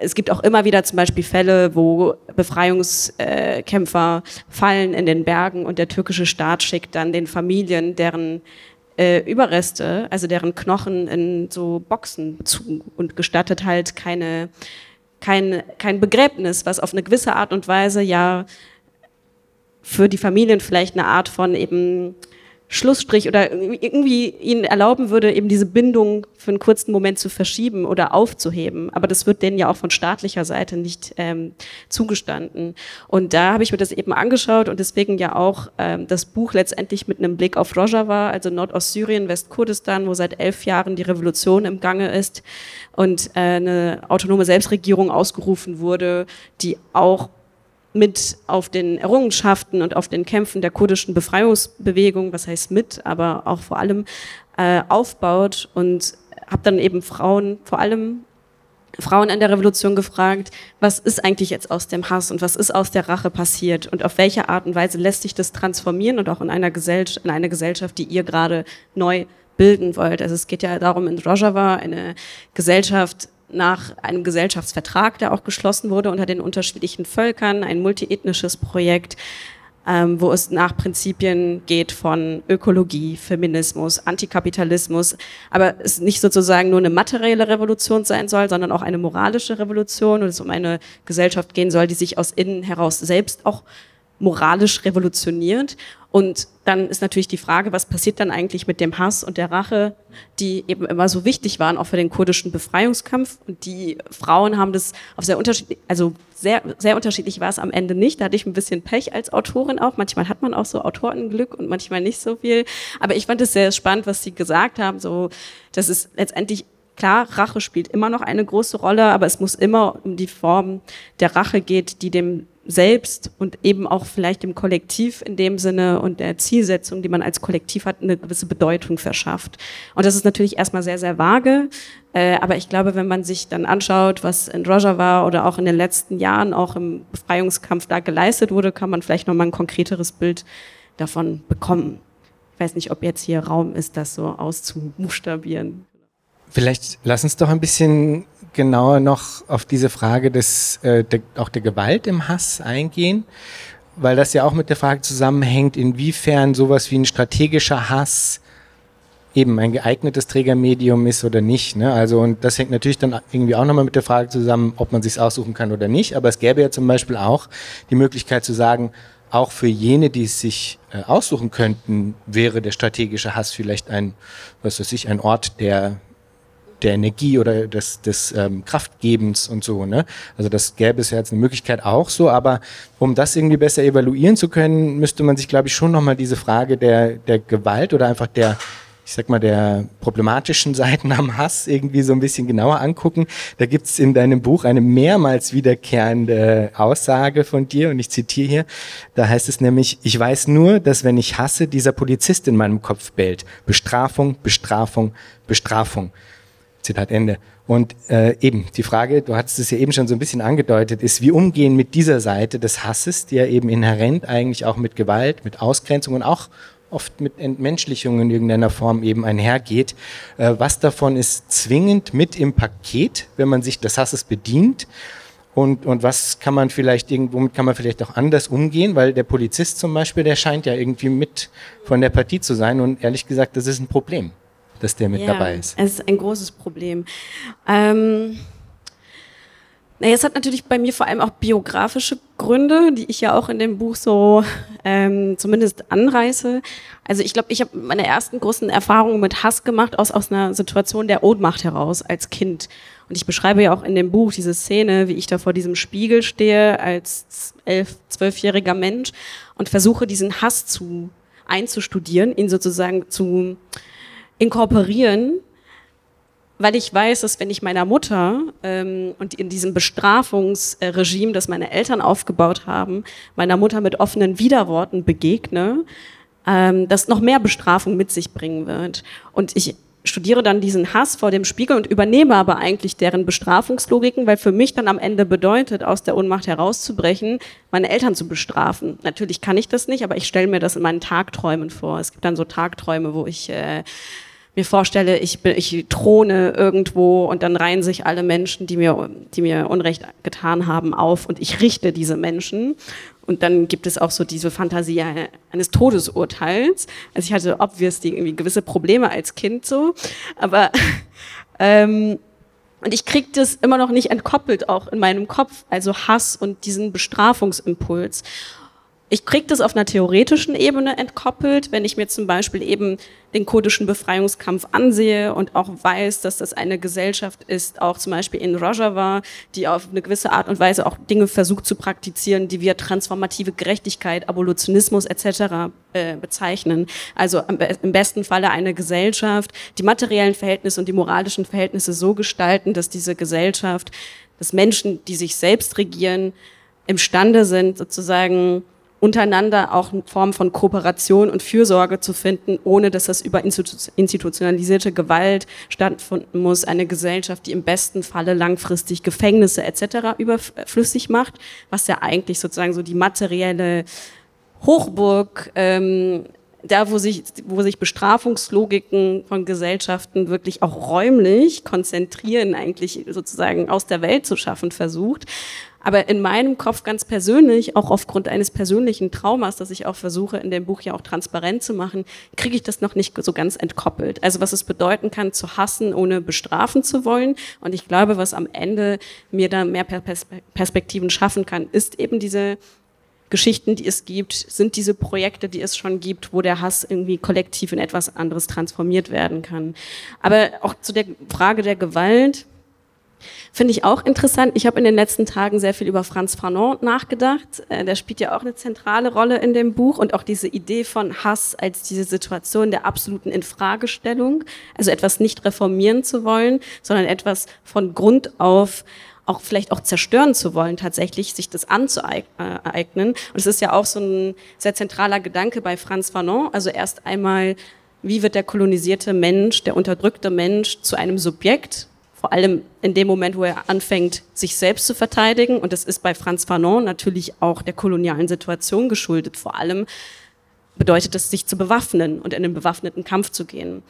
es gibt auch immer wieder zum Beispiel Fälle, wo Befreiungskämpfer fallen in den Bergen und der türkische Staat schickt dann den Familien deren äh, Überreste, also deren Knochen in so Boxen zu und gestattet halt keine kein, kein Begräbnis, was auf eine gewisse Art und Weise ja für die Familien vielleicht eine Art von eben Schlussstrich oder irgendwie ihnen erlauben würde, eben diese Bindung für einen kurzen Moment zu verschieben oder aufzuheben. Aber das wird denen ja auch von staatlicher Seite nicht ähm, zugestanden. Und da habe ich mir das eben angeschaut und deswegen ja auch ähm, das Buch letztendlich mit einem Blick auf Rojava, also Nordostsyrien, Westkurdistan, wo seit elf Jahren die Revolution im Gange ist und äh, eine autonome Selbstregierung ausgerufen wurde, die auch mit auf den Errungenschaften und auf den Kämpfen der kurdischen Befreiungsbewegung, was heißt mit, aber auch vor allem äh, aufbaut und habe dann eben Frauen, vor allem Frauen in der Revolution gefragt, was ist eigentlich jetzt aus dem Hass und was ist aus der Rache passiert und auf welche Art und Weise lässt sich das transformieren und auch in einer Gesellschaft, in eine Gesellschaft, die ihr gerade neu bilden wollt. Also es geht ja darum, in Rojava eine Gesellschaft nach einem Gesellschaftsvertrag, der auch geschlossen wurde unter den unterschiedlichen Völkern, ein multiethnisches Projekt, ähm, wo es nach Prinzipien geht von Ökologie, Feminismus, Antikapitalismus, aber es nicht sozusagen nur eine materielle Revolution sein soll, sondern auch eine moralische Revolution und es um eine Gesellschaft gehen soll, die sich aus innen heraus selbst auch moralisch revolutioniert. Und dann ist natürlich die Frage, was passiert dann eigentlich mit dem Hass und der Rache, die eben immer so wichtig waren, auch für den kurdischen Befreiungskampf. Und die Frauen haben das auf sehr unterschiedlich, also sehr, sehr unterschiedlich war es am Ende nicht. Da hatte ich ein bisschen Pech als Autorin auch. Manchmal hat man auch so Autorenglück und manchmal nicht so viel. Aber ich fand es sehr spannend, was sie gesagt haben, so, dass es letztendlich Klar, Rache spielt immer noch eine große Rolle, aber es muss immer um die Form der Rache geht, die dem selbst und eben auch vielleicht dem Kollektiv in dem Sinne und der Zielsetzung, die man als Kollektiv hat, eine gewisse Bedeutung verschafft. Und das ist natürlich erstmal sehr, sehr vage, äh, aber ich glaube, wenn man sich dann anschaut, was in Rojava oder auch in den letzten Jahren auch im Befreiungskampf da geleistet wurde, kann man vielleicht nochmal ein konkreteres Bild davon bekommen. Ich weiß nicht, ob jetzt hier Raum ist, das so auszubuchstabieren. Vielleicht lass uns doch ein bisschen genauer noch auf diese Frage des, äh, der, auch der Gewalt im Hass eingehen, weil das ja auch mit der Frage zusammenhängt, inwiefern sowas wie ein strategischer Hass eben ein geeignetes Trägermedium ist oder nicht. Ne? Also und das hängt natürlich dann irgendwie auch nochmal mit der Frage zusammen, ob man sich aussuchen kann oder nicht. Aber es gäbe ja zum Beispiel auch die Möglichkeit zu sagen, auch für jene, die es sich äh, aussuchen könnten, wäre der strategische Hass vielleicht ein, was weiß ich, ein Ort der der Energie oder des, des ähm, Kraftgebens und so. Ne? Also das gäbe es ja jetzt eine Möglichkeit auch so, aber um das irgendwie besser evaluieren zu können, müsste man sich, glaube ich, schon nochmal diese Frage der, der Gewalt oder einfach der, ich sag mal, der problematischen Seiten am Hass irgendwie so ein bisschen genauer angucken. Da gibt's in deinem Buch eine mehrmals wiederkehrende Aussage von dir und ich zitiere hier. Da heißt es nämlich, ich weiß nur, dass wenn ich hasse, dieser Polizist in meinem Kopf bellt. Bestrafung, Bestrafung, Bestrafung. Zitat Ende. Und äh, eben, die Frage, du hattest es ja eben schon so ein bisschen angedeutet, ist, wie umgehen mit dieser Seite des Hasses, die ja eben inhärent eigentlich auch mit Gewalt, mit Ausgrenzung und auch oft mit Entmenschlichung in irgendeiner Form eben einhergeht. Äh, was davon ist zwingend mit im Paket, wenn man sich des Hasses bedient? Und, und was kann man vielleicht irgendwo, kann man vielleicht auch anders umgehen, weil der Polizist zum Beispiel, der scheint ja irgendwie mit von der Partie zu sein und ehrlich gesagt, das ist ein Problem dass der mit ja, dabei ist. Es ist ein großes Problem. Ähm, naja, es hat natürlich bei mir vor allem auch biografische Gründe, die ich ja auch in dem Buch so ähm, zumindest anreiße. Also ich glaube, ich habe meine ersten großen Erfahrungen mit Hass gemacht aus, aus einer Situation der Ohnmacht heraus als Kind. Und ich beschreibe ja auch in dem Buch diese Szene, wie ich da vor diesem Spiegel stehe als elf, zwölfjähriger Mensch und versuche diesen Hass zu einzustudieren, ihn sozusagen zu inkorporieren, weil ich weiß, dass wenn ich meiner Mutter ähm, und in diesem Bestrafungsregime, das meine Eltern aufgebaut haben, meiner Mutter mit offenen Widerworten begegne, ähm, das noch mehr Bestrafung mit sich bringen wird. Und ich studiere dann diesen Hass vor dem Spiegel und übernehme aber eigentlich deren Bestrafungslogiken, weil für mich dann am Ende bedeutet, aus der Ohnmacht herauszubrechen, meine Eltern zu bestrafen. Natürlich kann ich das nicht, aber ich stelle mir das in meinen Tagträumen vor. Es gibt dann so Tagträume, wo ich äh, mir vorstelle, ich, bin, ich throne irgendwo und dann reihen sich alle Menschen, die mir, die mir Unrecht getan haben, auf und ich richte diese Menschen. Und dann gibt es auch so diese Fantasie eines Todesurteils. Also ich hatte obviously irgendwie gewisse Probleme als Kind so, aber ähm, und ich kriege das immer noch nicht entkoppelt auch in meinem Kopf, also Hass und diesen Bestrafungsimpuls. Ich kriege das auf einer theoretischen Ebene entkoppelt, wenn ich mir zum Beispiel eben den kurdischen Befreiungskampf ansehe und auch weiß, dass das eine Gesellschaft ist, auch zum Beispiel in Rojava, die auf eine gewisse Art und Weise auch Dinge versucht zu praktizieren, die wir transformative Gerechtigkeit, Abolitionismus etc. Äh, bezeichnen. Also im besten Falle eine Gesellschaft, die materiellen Verhältnisse und die moralischen Verhältnisse so gestalten, dass diese Gesellschaft, dass Menschen, die sich selbst regieren, imstande sind, sozusagen untereinander auch eine Form von Kooperation und Fürsorge zu finden, ohne dass das über institutionalisierte Gewalt stattfinden muss. Eine Gesellschaft, die im besten Falle langfristig Gefängnisse etc. überflüssig macht, was ja eigentlich sozusagen so die materielle Hochburg ähm, da, wo sich, wo sich Bestrafungslogiken von Gesellschaften wirklich auch räumlich konzentrieren, eigentlich sozusagen aus der Welt zu schaffen versucht. Aber in meinem Kopf ganz persönlich, auch aufgrund eines persönlichen Traumas, das ich auch versuche in dem Buch ja auch transparent zu machen, kriege ich das noch nicht so ganz entkoppelt. Also was es bedeuten kann, zu hassen, ohne bestrafen zu wollen. Und ich glaube, was am Ende mir da mehr Perspektiven schaffen kann, ist eben diese Geschichten, die es gibt, sind diese Projekte, die es schon gibt, wo der Hass irgendwie kollektiv in etwas anderes transformiert werden kann. Aber auch zu der Frage der Gewalt finde ich auch interessant. Ich habe in den letzten Tagen sehr viel über Franz Fanon nachgedacht. Äh, der spielt ja auch eine zentrale Rolle in dem Buch und auch diese Idee von Hass als diese Situation der absoluten Infragestellung, also etwas nicht reformieren zu wollen, sondern etwas von Grund auf auch vielleicht auch zerstören zu wollen, tatsächlich sich das anzueignen. Und es ist ja auch so ein sehr zentraler Gedanke bei Franz Fanon. Also erst einmal, wie wird der kolonisierte Mensch, der unterdrückte Mensch zu einem Subjekt? Vor allem in dem Moment, wo er anfängt, sich selbst zu verteidigen. Und das ist bei Franz Fanon natürlich auch der kolonialen Situation geschuldet. Vor allem bedeutet es, sich zu bewaffnen und in einen bewaffneten Kampf zu gehen.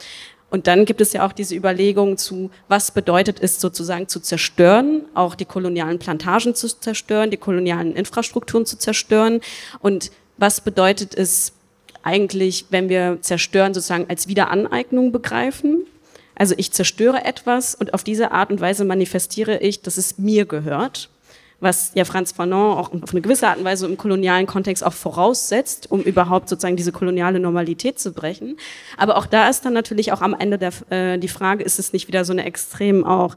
Und dann gibt es ja auch diese Überlegung zu, was bedeutet es sozusagen zu zerstören, auch die kolonialen Plantagen zu zerstören, die kolonialen Infrastrukturen zu zerstören. Und was bedeutet es eigentlich, wenn wir zerstören sozusagen als Wiederaneignung begreifen? Also ich zerstöre etwas und auf diese Art und Weise manifestiere ich, dass es mir gehört was ja Franz Fanon auch auf eine gewisse Art und Weise im kolonialen Kontext auch voraussetzt, um überhaupt sozusagen diese koloniale Normalität zu brechen. Aber auch da ist dann natürlich auch am Ende der, äh, die Frage, ist es nicht wieder so eine extrem auch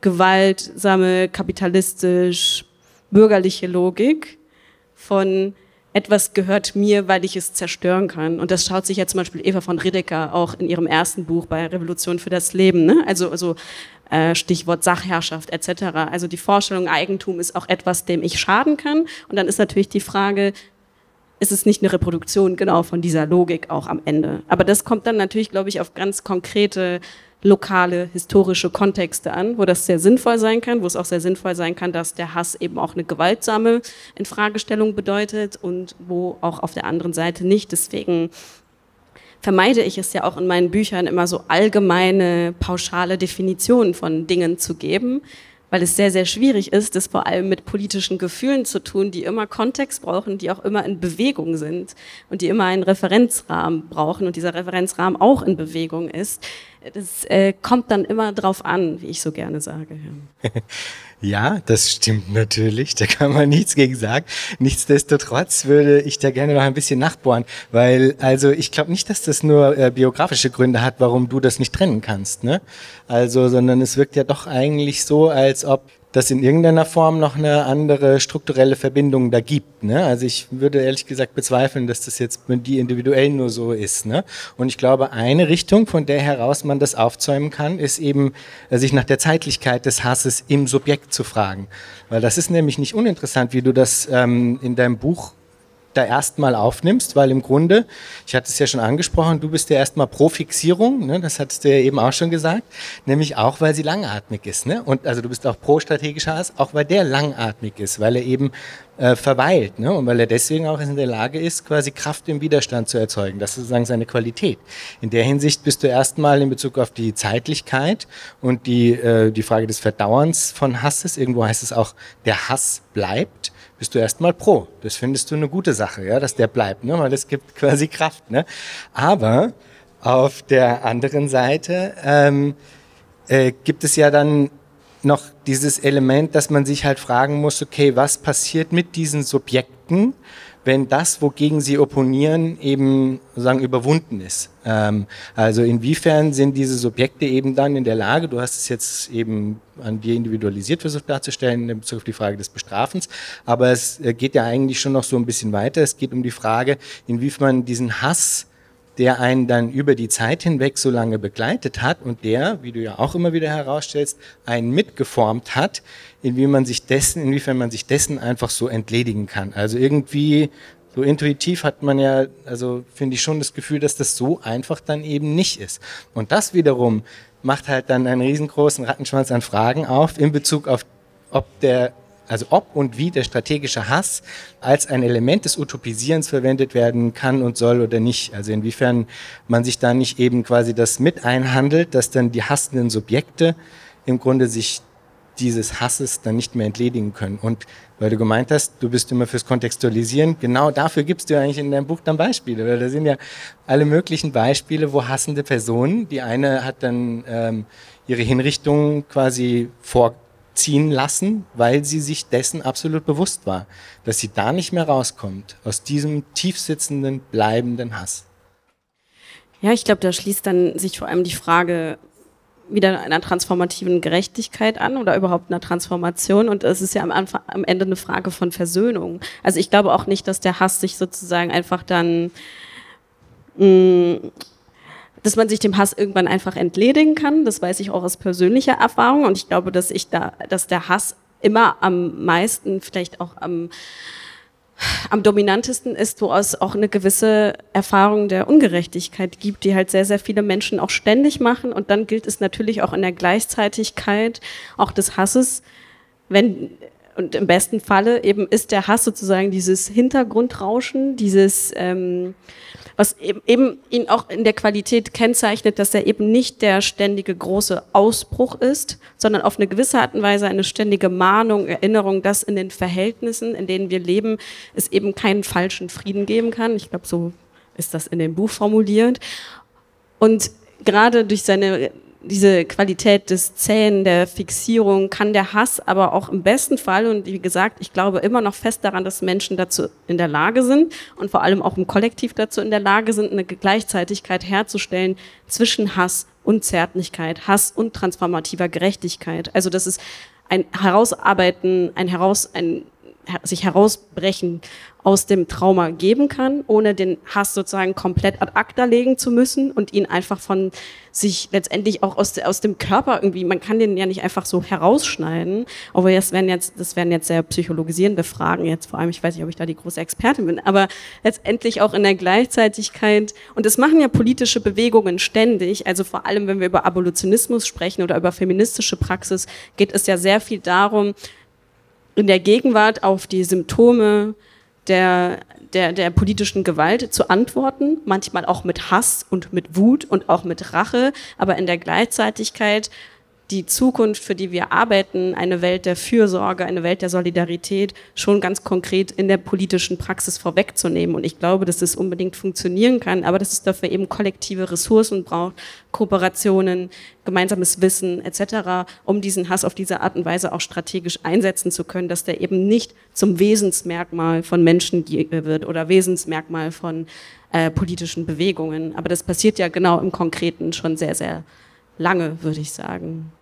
gewaltsame, kapitalistisch, bürgerliche Logik von etwas gehört mir, weil ich es zerstören kann. Und das schaut sich ja zum Beispiel Eva von Ridecker auch in ihrem ersten Buch bei Revolution für das Leben. Ne? Also, also äh, Stichwort Sachherrschaft etc. Also die Vorstellung, Eigentum ist auch etwas, dem ich schaden kann. Und dann ist natürlich die Frage, ist es nicht eine Reproduktion genau von dieser Logik auch am Ende? Aber das kommt dann natürlich, glaube ich, auf ganz konkrete lokale historische Kontexte an, wo das sehr sinnvoll sein kann, wo es auch sehr sinnvoll sein kann, dass der Hass eben auch eine gewaltsame Infragestellung bedeutet und wo auch auf der anderen Seite nicht. Deswegen vermeide ich es ja auch in meinen Büchern immer so allgemeine, pauschale Definitionen von Dingen zu geben, weil es sehr, sehr schwierig ist, das vor allem mit politischen Gefühlen zu tun, die immer Kontext brauchen, die auch immer in Bewegung sind und die immer einen Referenzrahmen brauchen und dieser Referenzrahmen auch in Bewegung ist. Das äh, kommt dann immer drauf an, wie ich so gerne sage. Ja. Das stimmt natürlich. Da kann man nichts gegen sagen. Nichtsdestotrotz würde ich da gerne noch ein bisschen nachbohren, weil also ich glaube nicht, dass das nur äh, biografische Gründe hat, warum du das nicht trennen kannst. Ne? Also, sondern es wirkt ja doch eigentlich so, als ob dass in irgendeiner Form noch eine andere strukturelle Verbindung da gibt. Ne? Also ich würde ehrlich gesagt bezweifeln, dass das jetzt die individuell nur so ist. Ne? Und ich glaube, eine Richtung, von der heraus man das aufzäumen kann, ist eben, äh, sich nach der Zeitlichkeit des Hasses im Subjekt zu fragen. Weil das ist nämlich nicht uninteressant, wie du das ähm, in deinem Buch da erstmal aufnimmst, weil im Grunde, ich hatte es ja schon angesprochen, du bist ja erstmal pro Fixierung, ne, das hattest du ja eben auch schon gesagt, nämlich auch, weil sie langatmig ist. Ne? Und also du bist auch pro strategischer Hass, auch weil der langatmig ist, weil er eben äh, verweilt ne? und weil er deswegen auch in der Lage ist, quasi Kraft im Widerstand zu erzeugen. Das ist sozusagen seine Qualität. In der Hinsicht bist du erstmal in Bezug auf die Zeitlichkeit und die, äh, die Frage des Verdauerns von Hasses, irgendwo heißt es auch, der Hass bleibt, bist du erstmal pro. Das findest du eine gute Sache, ja, dass der bleibt, ne? weil das gibt quasi Kraft. Ne? Aber auf der anderen Seite ähm, äh, gibt es ja dann noch dieses Element, dass man sich halt fragen muss, okay, was passiert mit diesen Subjekten, wenn das, wogegen sie opponieren, eben sozusagen überwunden ist. Ähm, also inwiefern sind diese Subjekte eben dann in der Lage, du hast es jetzt eben an dir individualisiert versucht darzustellen in Bezug auf die Frage des Bestrafens, aber es äh, geht ja eigentlich schon noch so ein bisschen weiter. Es geht um die Frage, inwiefern man diesen Hass der einen dann über die Zeit hinweg so lange begleitet hat und der, wie du ja auch immer wieder herausstellst, einen mitgeformt hat, inwie man sich dessen, inwiefern man sich dessen einfach so entledigen kann. Also irgendwie so intuitiv hat man ja, also finde ich schon das Gefühl, dass das so einfach dann eben nicht ist. Und das wiederum macht halt dann einen riesengroßen Rattenschwanz an Fragen auf in Bezug auf, ob der also ob und wie der strategische Hass als ein Element des Utopisierens verwendet werden kann und soll oder nicht. Also inwiefern man sich da nicht eben quasi das mit einhandelt, dass dann die hassenden Subjekte im Grunde sich dieses Hasses dann nicht mehr entledigen können. Und weil du gemeint hast, du bist immer fürs Kontextualisieren, genau dafür gibst du eigentlich in deinem Buch dann Beispiele. Weil da sind ja alle möglichen Beispiele, wo hassende Personen, die eine hat dann ähm, ihre Hinrichtung quasi vor ziehen lassen, weil sie sich dessen absolut bewusst war, dass sie da nicht mehr rauskommt, aus diesem tiefsitzenden, bleibenden Hass. Ja, ich glaube, da schließt dann sich vor allem die Frage wieder einer transformativen Gerechtigkeit an oder überhaupt einer Transformation. Und es ist ja am, Anfang, am Ende eine Frage von Versöhnung. Also ich glaube auch nicht, dass der Hass sich sozusagen einfach dann mh, mm, dass man sich dem Hass irgendwann einfach entledigen kann. Das weiß ich auch aus persönlicher Erfahrung. Und ich glaube, dass ich da, dass der Hass immer am meisten, vielleicht auch am, am dominantesten ist, wo es auch eine gewisse Erfahrung der Ungerechtigkeit gibt, die halt sehr, sehr viele Menschen auch ständig machen. Und dann gilt es natürlich auch in der Gleichzeitigkeit auch des Hasses, wenn und im besten Falle eben ist der Hass sozusagen dieses Hintergrundrauschen, dieses ähm, was eben, ihn auch in der Qualität kennzeichnet, dass er eben nicht der ständige große Ausbruch ist, sondern auf eine gewisse Art und Weise eine ständige Mahnung, Erinnerung, dass in den Verhältnissen, in denen wir leben, es eben keinen falschen Frieden geben kann. Ich glaube, so ist das in dem Buch formuliert. Und gerade durch seine diese Qualität des Zähnen, der Fixierung, kann der Hass aber auch im besten Fall, und wie gesagt, ich glaube immer noch fest daran, dass Menschen dazu in der Lage sind und vor allem auch im Kollektiv dazu in der Lage sind, eine Gleichzeitigkeit herzustellen zwischen Hass und Zärtlichkeit, Hass und transformativer Gerechtigkeit. Also das ist ein Herausarbeiten, ein Heraus, ein sich herausbrechen aus dem Trauma geben kann, ohne den Hass sozusagen komplett ad acta legen zu müssen und ihn einfach von sich letztendlich auch aus, aus dem Körper irgendwie, man kann den ja nicht einfach so herausschneiden. Aber das wären jetzt, das wären jetzt sehr psychologisierende Fragen jetzt, vor allem, ich weiß nicht, ob ich da die große Expertin bin, aber letztendlich auch in der Gleichzeitigkeit. Und das machen ja politische Bewegungen ständig. Also vor allem, wenn wir über Abolitionismus sprechen oder über feministische Praxis, geht es ja sehr viel darum, in der Gegenwart auf die Symptome der, der, der politischen Gewalt zu antworten, manchmal auch mit Hass und mit Wut und auch mit Rache, aber in der Gleichzeitigkeit die Zukunft, für die wir arbeiten, eine Welt der Fürsorge, eine Welt der Solidarität, schon ganz konkret in der politischen Praxis vorwegzunehmen. Und ich glaube, dass es unbedingt funktionieren kann, aber dass es dafür eben kollektive Ressourcen braucht, Kooperationen, gemeinsames Wissen etc., um diesen Hass auf diese Art und Weise auch strategisch einsetzen zu können, dass der eben nicht zum Wesensmerkmal von Menschen wird oder Wesensmerkmal von äh, politischen Bewegungen. Aber das passiert ja genau im Konkreten schon sehr, sehr lange, würde ich sagen.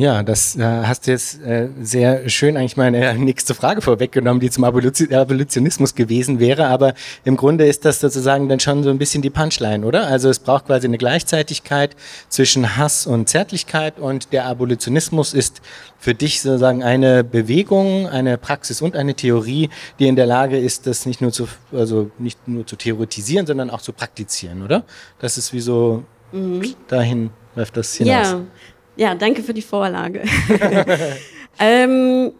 Ja, das äh, hast du jetzt äh, sehr schön eigentlich meine nächste Frage vorweggenommen, die zum Abolitionismus gewesen wäre. Aber im Grunde ist das sozusagen dann schon so ein bisschen die Punchline, oder? Also es braucht quasi eine Gleichzeitigkeit zwischen Hass und Zärtlichkeit und der Abolitionismus ist für dich sozusagen eine Bewegung, eine Praxis und eine Theorie, die in der Lage ist, das nicht nur zu, also nicht nur zu theoretisieren, sondern auch zu praktizieren, oder? Das ist wie so mhm. dahin läuft das hinaus. Ja, ja danke für die Vorlage. ähm,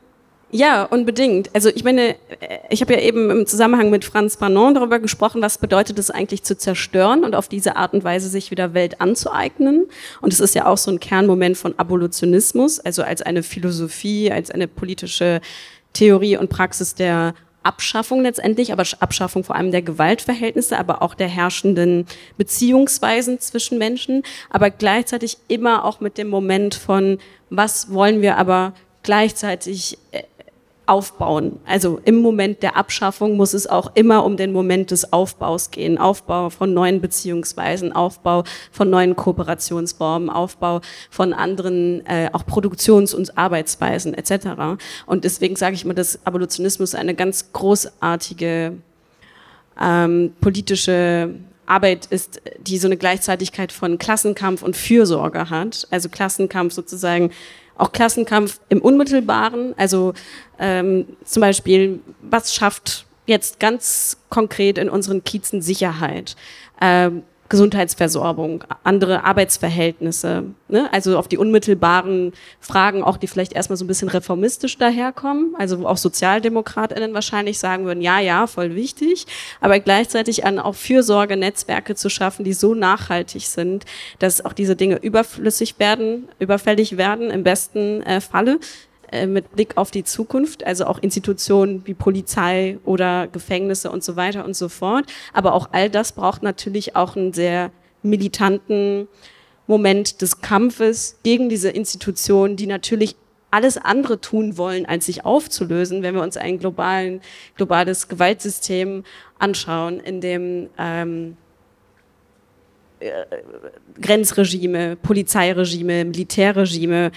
ja, unbedingt. Also ich meine, äh, ich habe ja eben im Zusammenhang mit Franz Fanon darüber gesprochen, was bedeutet es eigentlich zu zerstören und auf diese Art und Weise sich wieder Welt anzueignen. Und es ist ja auch so ein Kernmoment von Abolitionismus, also als eine Philosophie, als eine politische Theorie und Praxis der Abschaffung letztendlich, aber Abschaffung vor allem der Gewaltverhältnisse, aber auch der herrschenden Beziehungsweisen zwischen Menschen, aber gleichzeitig immer auch mit dem Moment von, was wollen wir aber gleichzeitig äh, aufbauen. Also im Moment der Abschaffung muss es auch immer um den Moment des Aufbaus gehen. Aufbau von neuen Beziehungsweisen, Aufbau von neuen Kooperationsformen, Aufbau von anderen äh, auch Produktions- und Arbeitsweisen etc. Und deswegen sage ich immer, dass Abolitionismus eine ganz großartige ähm, politische Arbeit ist, die so eine Gleichzeitigkeit von Klassenkampf und Fürsorge hat. Also Klassenkampf sozusagen auch Klassenkampf im Unmittelbaren, also ähm, zum Beispiel, was schafft jetzt ganz konkret in unseren Kiezen Sicherheit? Ähm, Gesundheitsversorgung, andere Arbeitsverhältnisse, ne? also auf die unmittelbaren Fragen, auch die vielleicht erstmal so ein bisschen reformistisch daherkommen, also wo auch SozialdemokratInnen wahrscheinlich sagen würden, ja, ja, voll wichtig, aber gleichzeitig an auch Fürsorgenetzwerke zu schaffen, die so nachhaltig sind, dass auch diese Dinge überflüssig werden, überfällig werden, im besten äh, Falle, äh, mit Blick auf die Zukunft, also auch Institutionen wie Polizei oder Gefängnisse und so weiter und so fort. Aber auch all das braucht natürlich auch einen sehr militanten Moment des Kampfes gegen diese Institutionen, die natürlich alles andere tun wollen, als sich aufzulösen, wenn wir uns ein globalen, globales Gewaltsystem anschauen, in dem ähm, äh, Grenzregime, Polizeiregime, Militärregime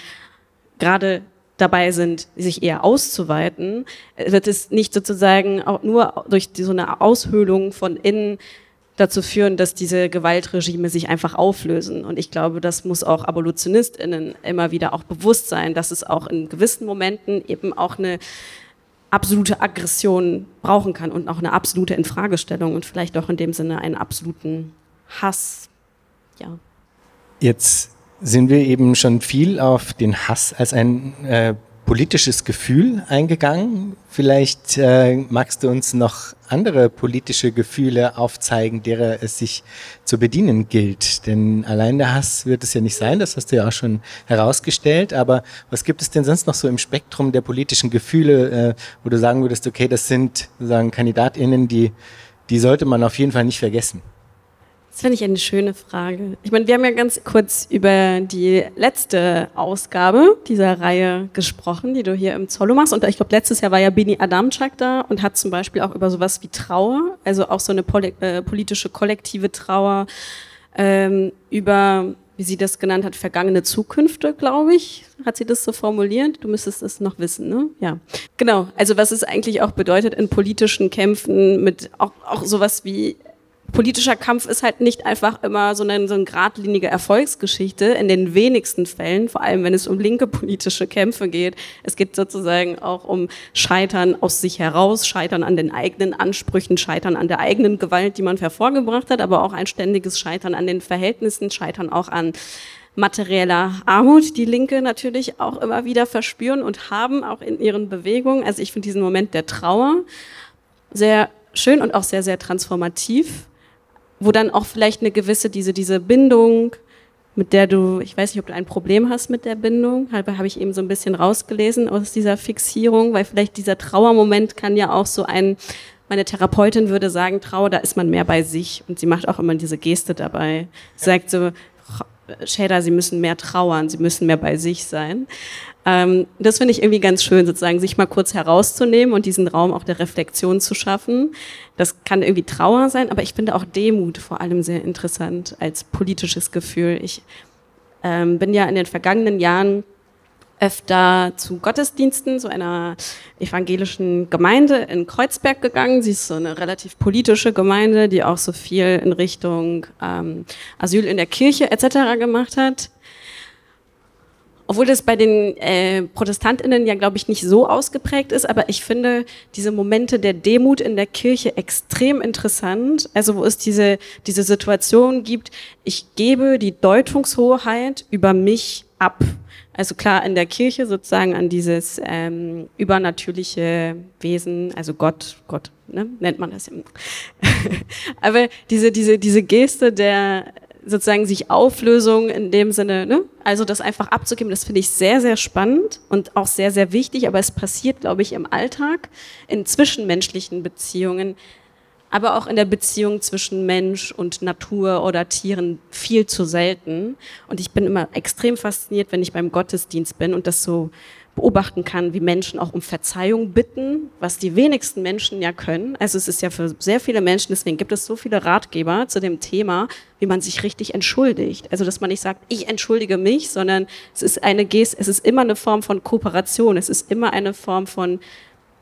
gerade dabei sind, sich eher auszuweiten, wird es nicht sozusagen auch nur durch so eine Aushöhlung von innen dazu führen, dass diese Gewaltregime sich einfach auflösen. Und ich glaube, das muss auch AbolitionistInnen immer wieder auch bewusst sein, dass es auch in gewissen Momenten eben auch eine absolute Aggression brauchen kann und auch eine absolute Infragestellung und vielleicht auch in dem Sinne einen absoluten Hass. Ja. Jetzt sind wir eben schon viel auf den Hass als ein äh, politisches Gefühl eingegangen. Vielleicht äh, magst du uns noch andere politische Gefühle aufzeigen, derer es sich zu bedienen gilt. Denn allein der Hass wird es ja nicht sein, das hast du ja auch schon herausgestellt. Aber was gibt es denn sonst noch so im Spektrum der politischen Gefühle, äh, wo du sagen würdest, okay, das sind sozusagen KandidatInnen, die, die sollte man auf jeden Fall nicht vergessen? Das finde ich eine schöne Frage. Ich meine, wir haben ja ganz kurz über die letzte Ausgabe dieser Reihe gesprochen, die du hier im Zollo machst. Und ich glaube, letztes Jahr war ja Bini Adamczak da und hat zum Beispiel auch über sowas wie Trauer, also auch so eine poli äh, politische kollektive Trauer, ähm, über, wie sie das genannt hat, vergangene Zukünfte, glaube ich, hat sie das so formuliert. Du müsstest es noch wissen, ne? Ja. Genau. Also was es eigentlich auch bedeutet in politischen Kämpfen mit auch, auch sowas wie politischer Kampf ist halt nicht einfach immer so eine, so eine geradlinige Erfolgsgeschichte, in den wenigsten Fällen, vor allem wenn es um linke politische Kämpfe geht. Es geht sozusagen auch um Scheitern aus sich heraus, Scheitern an den eigenen Ansprüchen, Scheitern an der eigenen Gewalt, die man hervorgebracht hat, aber auch ein ständiges Scheitern an den Verhältnissen, Scheitern auch an materieller Armut, die Linke natürlich auch immer wieder verspüren und haben, auch in ihren Bewegungen. Also ich finde diesen Moment der Trauer sehr schön und auch sehr, sehr transformativ wo dann auch vielleicht eine gewisse, diese, diese Bindung, mit der du, ich weiß nicht, ob du ein Problem hast mit der Bindung, habe hab ich eben so ein bisschen rausgelesen aus dieser Fixierung, weil vielleicht dieser Trauermoment kann ja auch so ein, meine Therapeutin würde sagen, Trauer, da ist man mehr bei sich und sie macht auch immer diese Geste dabei. Sie sagt so, Schäder, sie müssen mehr trauern, sie müssen mehr bei sich sein. Ähm, das finde ich irgendwie ganz schön, sozusagen sich mal kurz herauszunehmen und diesen Raum auch der Reflexion zu schaffen. Das kann irgendwie Trauer sein, aber ich finde auch Demut vor allem sehr interessant als politisches Gefühl. Ich ähm, bin ja in den vergangenen Jahren öfter zu Gottesdiensten, so einer evangelischen Gemeinde in Kreuzberg gegangen. Sie ist so eine relativ politische Gemeinde, die auch so viel in Richtung ähm, Asyl in der Kirche etc. gemacht hat. Obwohl das bei den äh, ProtestantInnen ja, glaube ich, nicht so ausgeprägt ist, aber ich finde diese Momente der Demut in der Kirche extrem interessant. Also wo es diese, diese Situation gibt, ich gebe die Deutungshoheit über mich ab. Also klar, in der Kirche sozusagen an dieses ähm, übernatürliche Wesen, also Gott, Gott, ne, nennt man das ja. aber diese, diese, diese Geste der, sozusagen sich Auflösung in dem Sinne, ne? also das einfach abzugeben, das finde ich sehr, sehr spannend und auch sehr, sehr wichtig, aber es passiert, glaube ich, im Alltag, in zwischenmenschlichen Beziehungen, aber auch in der Beziehung zwischen Mensch und Natur oder Tieren viel zu selten. Und ich bin immer extrem fasziniert, wenn ich beim Gottesdienst bin und das so beobachten kann, wie Menschen auch um Verzeihung bitten, was die wenigsten Menschen ja können. Also es ist ja für sehr viele Menschen, deswegen gibt es so viele Ratgeber zu dem Thema, wie man sich richtig entschuldigt. Also dass man nicht sagt, ich entschuldige mich, sondern es ist eine Geste, es ist immer eine Form von Kooperation, es ist immer eine Form von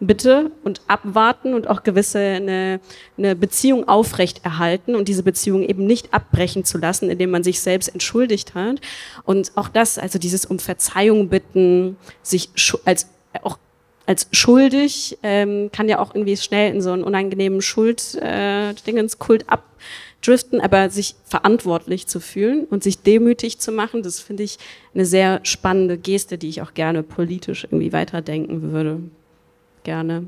Bitte und abwarten und auch gewisse eine, eine Beziehung aufrechterhalten und diese Beziehung eben nicht abbrechen zu lassen, indem man sich selbst entschuldigt hat. Und auch das, also dieses um Verzeihung bitten, sich als auch als schuldig ähm, kann ja auch irgendwie schnell in so einen unangenehmen Schuld äh, Dingenskult abdriften, aber sich verantwortlich zu fühlen und sich demütig zu machen, das finde ich eine sehr spannende Geste, die ich auch gerne politisch irgendwie weiterdenken würde gerne.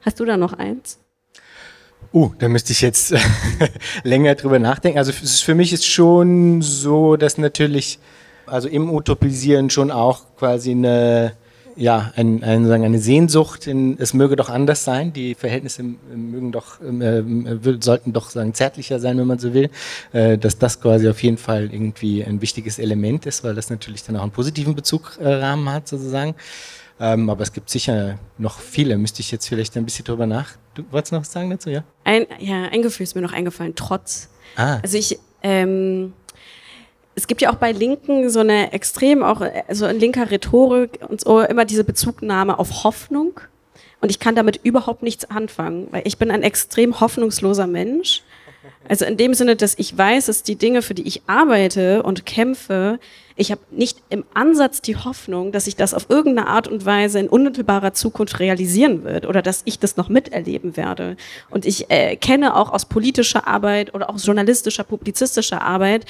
Hast du da noch eins? Uh, da müsste ich jetzt länger drüber nachdenken. Also für mich ist schon so, dass natürlich, also im Utopisieren schon auch quasi eine, ja, ein, ein, sagen, eine Sehnsucht in, es möge doch anders sein. Die Verhältnisse mögen doch, äh, sollten doch sagen, zärtlicher sein, wenn man so will. Äh, dass das quasi auf jeden Fall irgendwie ein wichtiges Element ist, weil das natürlich dann auch einen positiven Bezugrahmen hat, sozusagen. Ähm, aber es gibt sicher noch viele. Müsste ich jetzt vielleicht ein bisschen drüber nach. Du wolltest noch was sagen dazu, ja? Ein, ja, ein Gefühl ist mir noch eingefallen. Trotz. Ah. Also ich, ähm, es gibt ja auch bei Linken so eine extrem, auch so in linker Rhetorik und so immer diese Bezugnahme auf Hoffnung. Und ich kann damit überhaupt nichts anfangen, weil ich bin ein extrem hoffnungsloser Mensch. Also in dem Sinne, dass ich weiß, dass die Dinge, für die ich arbeite und kämpfe, ich habe nicht im Ansatz die Hoffnung, dass sich das auf irgendeine Art und Weise in unmittelbarer Zukunft realisieren wird oder dass ich das noch miterleben werde. Und ich äh, kenne auch aus politischer Arbeit oder auch journalistischer, publizistischer Arbeit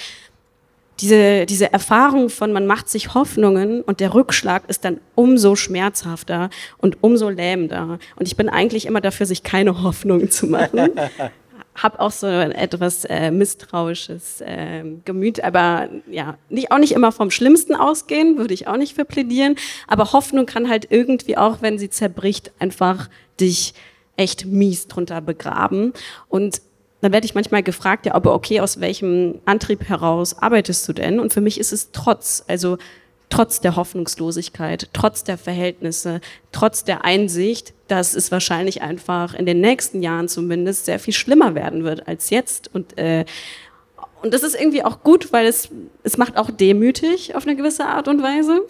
diese, diese Erfahrung von, man macht sich Hoffnungen und der Rückschlag ist dann umso schmerzhafter und umso lähmender. Und ich bin eigentlich immer dafür, sich keine Hoffnungen zu machen. habe auch so ein etwas äh, misstrauisches äh, Gemüt, aber ja, nicht, auch nicht immer vom Schlimmsten ausgehen, würde ich auch nicht für plädieren. Aber Hoffnung kann halt irgendwie auch, wenn sie zerbricht, einfach dich echt mies drunter begraben. Und dann werde ich manchmal gefragt, ja, aber okay, aus welchem Antrieb heraus arbeitest du denn? Und für mich ist es trotz, also trotz der Hoffnungslosigkeit, trotz der Verhältnisse, trotz der Einsicht, dass es wahrscheinlich einfach in den nächsten Jahren zumindest sehr viel schlimmer werden wird als jetzt. Und, äh, und das ist irgendwie auch gut, weil es, es macht auch demütig auf eine gewisse Art und Weise.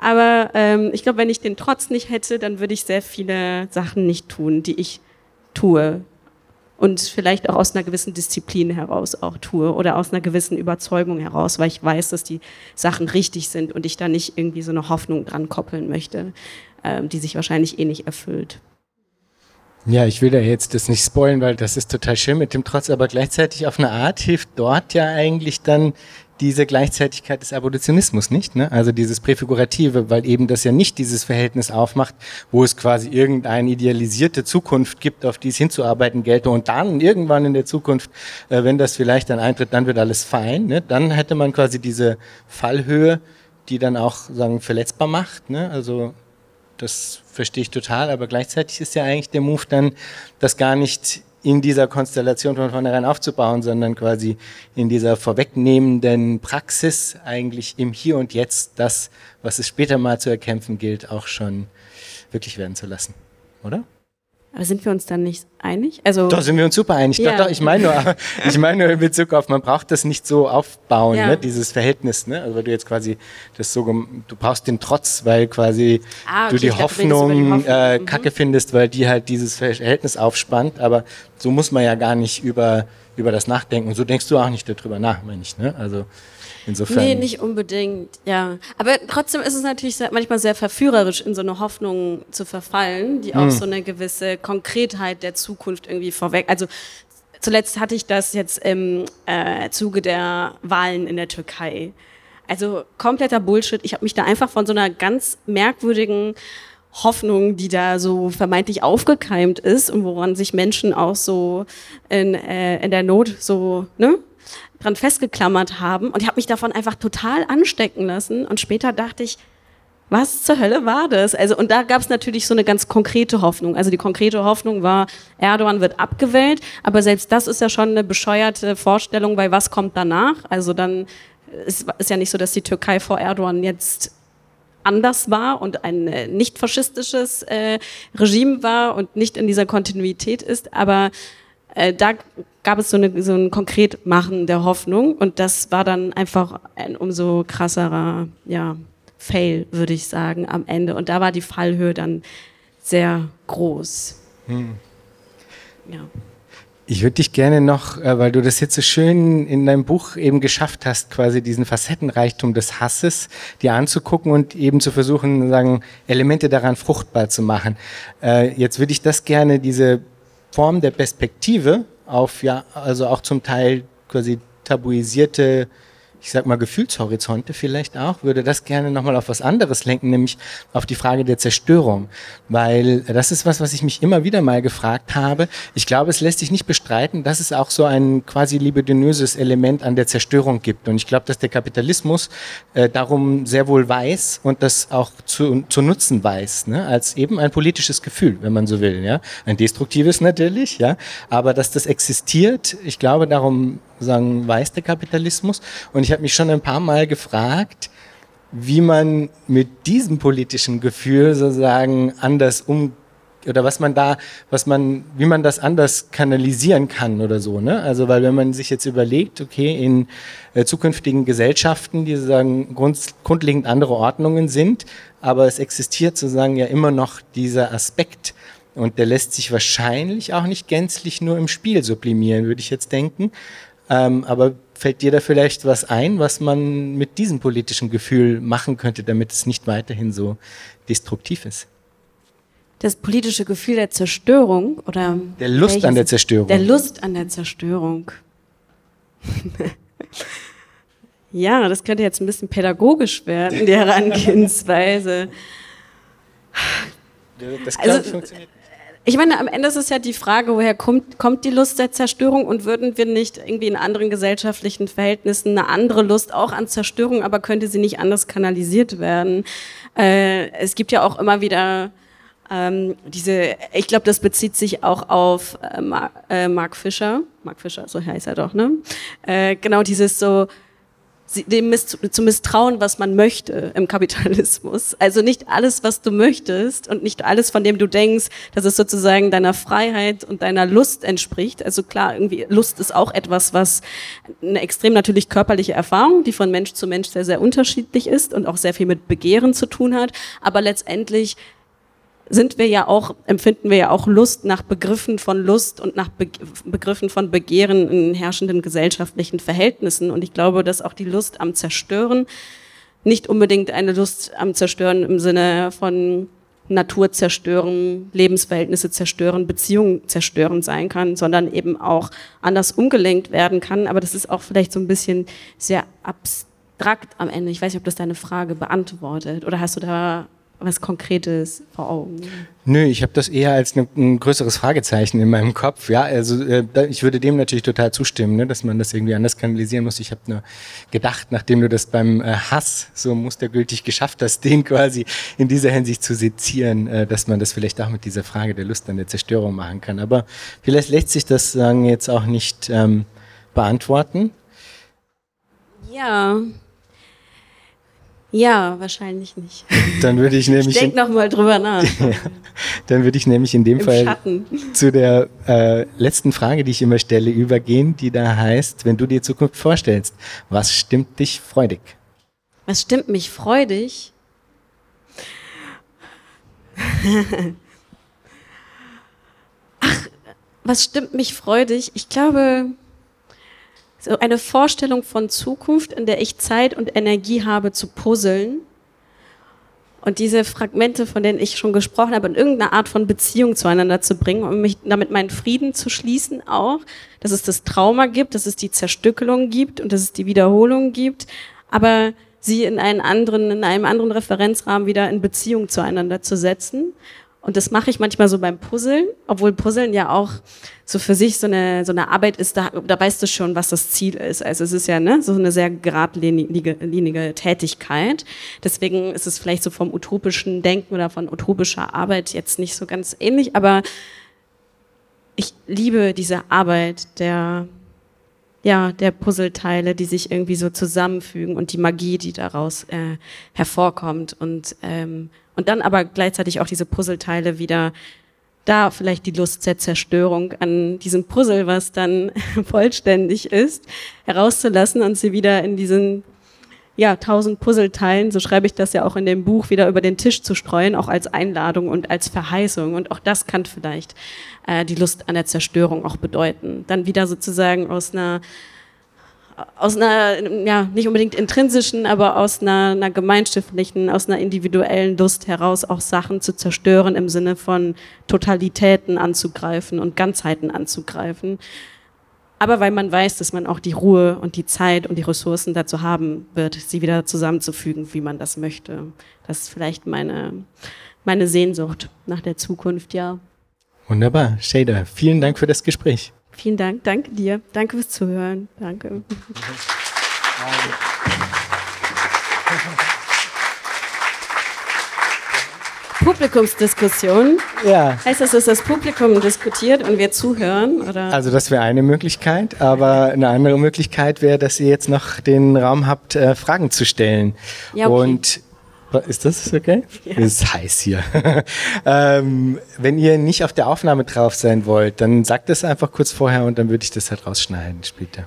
Aber ähm, ich glaube, wenn ich den Trotz nicht hätte, dann würde ich sehr viele Sachen nicht tun, die ich tue und vielleicht auch aus einer gewissen Disziplin heraus auch tue oder aus einer gewissen Überzeugung heraus, weil ich weiß, dass die Sachen richtig sind und ich da nicht irgendwie so eine Hoffnung dran koppeln möchte, ähm, die sich wahrscheinlich eh nicht erfüllt. Ja, ich will da jetzt das nicht spoilen, weil das ist total schön mit dem Trotz, aber gleichzeitig auf eine Art hilft dort ja eigentlich dann diese Gleichzeitigkeit des Abolitionismus nicht, ne? also dieses Präfigurative, weil eben das ja nicht dieses Verhältnis aufmacht, wo es quasi irgendeine idealisierte Zukunft gibt, auf die es hinzuarbeiten gelte und dann irgendwann in der Zukunft, äh, wenn das vielleicht dann eintritt, dann wird alles fein, ne? dann hätte man quasi diese Fallhöhe, die dann auch sagen verletzbar macht, ne? also das verstehe ich total, aber gleichzeitig ist ja eigentlich der Move dann, das gar nicht in dieser Konstellation von vornherein aufzubauen, sondern quasi in dieser vorwegnehmenden Praxis eigentlich im Hier und Jetzt das, was es später mal zu erkämpfen gilt, auch schon wirklich werden zu lassen, oder? Aber sind wir uns dann nicht einig? Also doch, sind wir uns super einig. Ja. Doch, doch, ich meine nur, ich meine nur in Bezug auf, man braucht das nicht so aufbauen, ja. ne, dieses Verhältnis, ne? Also weil du jetzt quasi das so, du brauchst den Trotz, weil quasi ah, okay, du die Hoffnung, die Hoffnung äh, mhm. Kacke findest, weil die halt dieses Verhältnis aufspannt. Aber so muss man ja gar nicht über, über das nachdenken. Und so denkst du auch nicht darüber nach, meine ich, ne? Also Insofern. Nee, nicht unbedingt, ja. Aber trotzdem ist es natürlich manchmal sehr verführerisch, in so eine Hoffnung zu verfallen, die auch hm. so eine gewisse Konkretheit der Zukunft irgendwie vorweg. Also zuletzt hatte ich das jetzt im äh, Zuge der Wahlen in der Türkei. Also kompletter Bullshit. Ich habe mich da einfach von so einer ganz merkwürdigen Hoffnung, die da so vermeintlich aufgekeimt ist und woran sich Menschen auch so in, äh, in der Not so ne, dran festgeklammert haben. Und ich habe mich davon einfach total anstecken lassen. Und später dachte ich, was zur Hölle war das? Also, und da gab es natürlich so eine ganz konkrete Hoffnung. Also die konkrete Hoffnung war, Erdogan wird abgewählt, aber selbst das ist ja schon eine bescheuerte Vorstellung, weil was kommt danach? Also dann ist, ist ja nicht so, dass die Türkei vor Erdogan jetzt anders war und ein äh, nicht faschistisches äh, Regime war und nicht in dieser Kontinuität ist, aber äh, da gab es so, eine, so ein Konkretmachen der Hoffnung und das war dann einfach ein umso krasserer, ja, Fail, würde ich sagen, am Ende. Und da war die Fallhöhe dann sehr groß. Hm. Ja. Ich würde dich gerne noch, äh, weil du das jetzt so schön in deinem Buch eben geschafft hast, quasi diesen Facettenreichtum des Hasses dir anzugucken und eben zu versuchen, sagen, Elemente daran fruchtbar zu machen. Äh, jetzt würde ich das gerne, diese Form der Perspektive auf, ja, also auch zum Teil quasi tabuisierte ich sag mal, Gefühlshorizonte vielleicht auch, würde das gerne nochmal auf was anderes lenken, nämlich auf die Frage der Zerstörung. Weil das ist was, was ich mich immer wieder mal gefragt habe. Ich glaube, es lässt sich nicht bestreiten, dass es auch so ein quasi libidinöses Element an der Zerstörung gibt. Und ich glaube, dass der Kapitalismus äh, darum sehr wohl weiß und das auch zu, zu nutzen weiß, ne? als eben ein politisches Gefühl, wenn man so will. Ja? Ein destruktives natürlich, ja. Aber dass das existiert, ich glaube, darum sagen, weiß der Kapitalismus. Und ich habe mich schon ein paar Mal gefragt, wie man mit diesem politischen Gefühl sozusagen anders um oder was man da, was man, wie man das anders kanalisieren kann oder so, ne? Also weil wenn man sich jetzt überlegt, okay, in äh, zukünftigen Gesellschaften, die sozusagen grund, grundlegend andere Ordnungen sind, aber es existiert sozusagen ja immer noch dieser Aspekt und der lässt sich wahrscheinlich auch nicht gänzlich nur im Spiel sublimieren, würde ich jetzt denken. Ähm, aber fällt dir da vielleicht was ein, was man mit diesem politischen Gefühl machen könnte, damit es nicht weiterhin so destruktiv ist? Das politische Gefühl der Zerstörung oder der Lust an der Zerstörung. Der Lust an der Zerstörung. ja, das könnte jetzt ein bisschen pädagogisch werden, die Herangehensweise. Das also, funktioniert ich meine, am Ende ist es ja die Frage, woher kommt, kommt die Lust der Zerstörung und würden wir nicht irgendwie in anderen gesellschaftlichen Verhältnissen eine andere Lust auch an Zerstörung, aber könnte sie nicht anders kanalisiert werden? Äh, es gibt ja auch immer wieder ähm, diese, ich glaube, das bezieht sich auch auf äh, Mark, äh, Mark Fischer, Mark Fischer, so heißt er doch, ne? Äh, genau dieses so, dem miss zu misstrauen, was man möchte im Kapitalismus. Also nicht alles, was du möchtest und nicht alles, von dem du denkst, dass es sozusagen deiner Freiheit und deiner Lust entspricht. Also klar, irgendwie Lust ist auch etwas, was eine extrem natürlich körperliche Erfahrung, die von Mensch zu Mensch sehr, sehr unterschiedlich ist und auch sehr viel mit Begehren zu tun hat. Aber letztendlich sind wir ja auch, empfinden wir ja auch Lust nach Begriffen von Lust und nach Be Begriffen von Begehren in herrschenden gesellschaftlichen Verhältnissen. Und ich glaube, dass auch die Lust am Zerstören nicht unbedingt eine Lust am Zerstören im Sinne von Natur zerstören, Lebensverhältnisse zerstören, Beziehungen zerstören sein kann, sondern eben auch anders umgelenkt werden kann. Aber das ist auch vielleicht so ein bisschen sehr abstrakt am Ende. Ich weiß nicht, ob das deine Frage beantwortet. Oder hast du da was Konkretes vor Augen? Nö, ich habe das eher als ne, ein größeres Fragezeichen in meinem Kopf. Ja, also äh, ich würde dem natürlich total zustimmen, ne, dass man das irgendwie anders kanalisieren muss. Ich habe nur gedacht, nachdem du das beim äh, Hass so mustergültig geschafft hast, den quasi in dieser Hinsicht zu sezieren, äh, dass man das vielleicht auch mit dieser Frage der Lust an der Zerstörung machen kann. Aber vielleicht lässt sich das sagen jetzt auch nicht ähm, beantworten. Ja, ja, wahrscheinlich nicht. Dann würde ich nämlich. Ich denke nochmal drüber nach. dann würde ich nämlich in dem Im Fall Schatten. zu der äh, letzten Frage, die ich immer stelle, übergehen, die da heißt, wenn du dir Zukunft vorstellst, was stimmt dich freudig? Was stimmt mich freudig? Ach, was stimmt mich freudig? Ich glaube, so eine Vorstellung von Zukunft, in der ich Zeit und Energie habe zu puzzeln. Und diese Fragmente, von denen ich schon gesprochen habe, in irgendeine Art von Beziehung zueinander zu bringen, um mich damit meinen Frieden zu schließen auch, dass es das Trauma gibt, dass es die Zerstückelung gibt und dass es die Wiederholung gibt, aber sie in einen anderen, in einem anderen Referenzrahmen wieder in Beziehung zueinander zu setzen Und das mache ich manchmal so beim Puzzeln, obwohl Puzzeln ja auch so für sich so eine, so eine Arbeit ist, da, da weißt du schon, was das Ziel ist. Also es ist ja ne, so eine sehr geradlinige Tätigkeit. Deswegen ist es vielleicht so vom utopischen Denken oder von utopischer Arbeit jetzt nicht so ganz ähnlich, aber ich liebe diese Arbeit der, ja, der Puzzleteile, die sich irgendwie so zusammenfügen und die Magie, die daraus äh, hervorkommt und ähm, und dann aber gleichzeitig auch diese Puzzleteile wieder da vielleicht die Lust der Zerstörung an diesem Puzzle, was dann vollständig ist, herauszulassen und sie wieder in diesen ja, tausend Puzzleteilen, so schreibe ich das ja auch in dem Buch, wieder über den Tisch zu streuen, auch als Einladung und als Verheißung. Und auch das kann vielleicht äh, die Lust an der Zerstörung auch bedeuten. Dann wieder sozusagen aus einer aus einer, ja, nicht unbedingt intrinsischen, aber aus einer, einer gemeinschaftlichen, aus einer individuellen Lust heraus auch Sachen zu zerstören im Sinne von Totalitäten anzugreifen und Ganzheiten anzugreifen. Aber weil man weiß, dass man auch die Ruhe und die Zeit und die Ressourcen dazu haben wird, sie wieder zusammenzufügen, wie man das möchte. Das ist vielleicht meine, meine Sehnsucht nach der Zukunft, ja. Wunderbar. Shader, vielen Dank für das Gespräch. Vielen Dank. Danke dir. Danke fürs Zuhören. Danke. Publikumsdiskussion. Ja. Heißt das, dass das Publikum diskutiert und wir zuhören? Oder? Also das wäre eine Möglichkeit, aber eine andere Möglichkeit wäre, dass ihr jetzt noch den Raum habt, äh, Fragen zu stellen. Ja, okay. Und ist das okay? Ja. Es ist heiß hier. ähm, wenn ihr nicht auf der Aufnahme drauf sein wollt, dann sagt es einfach kurz vorher und dann würde ich das halt rausschneiden später.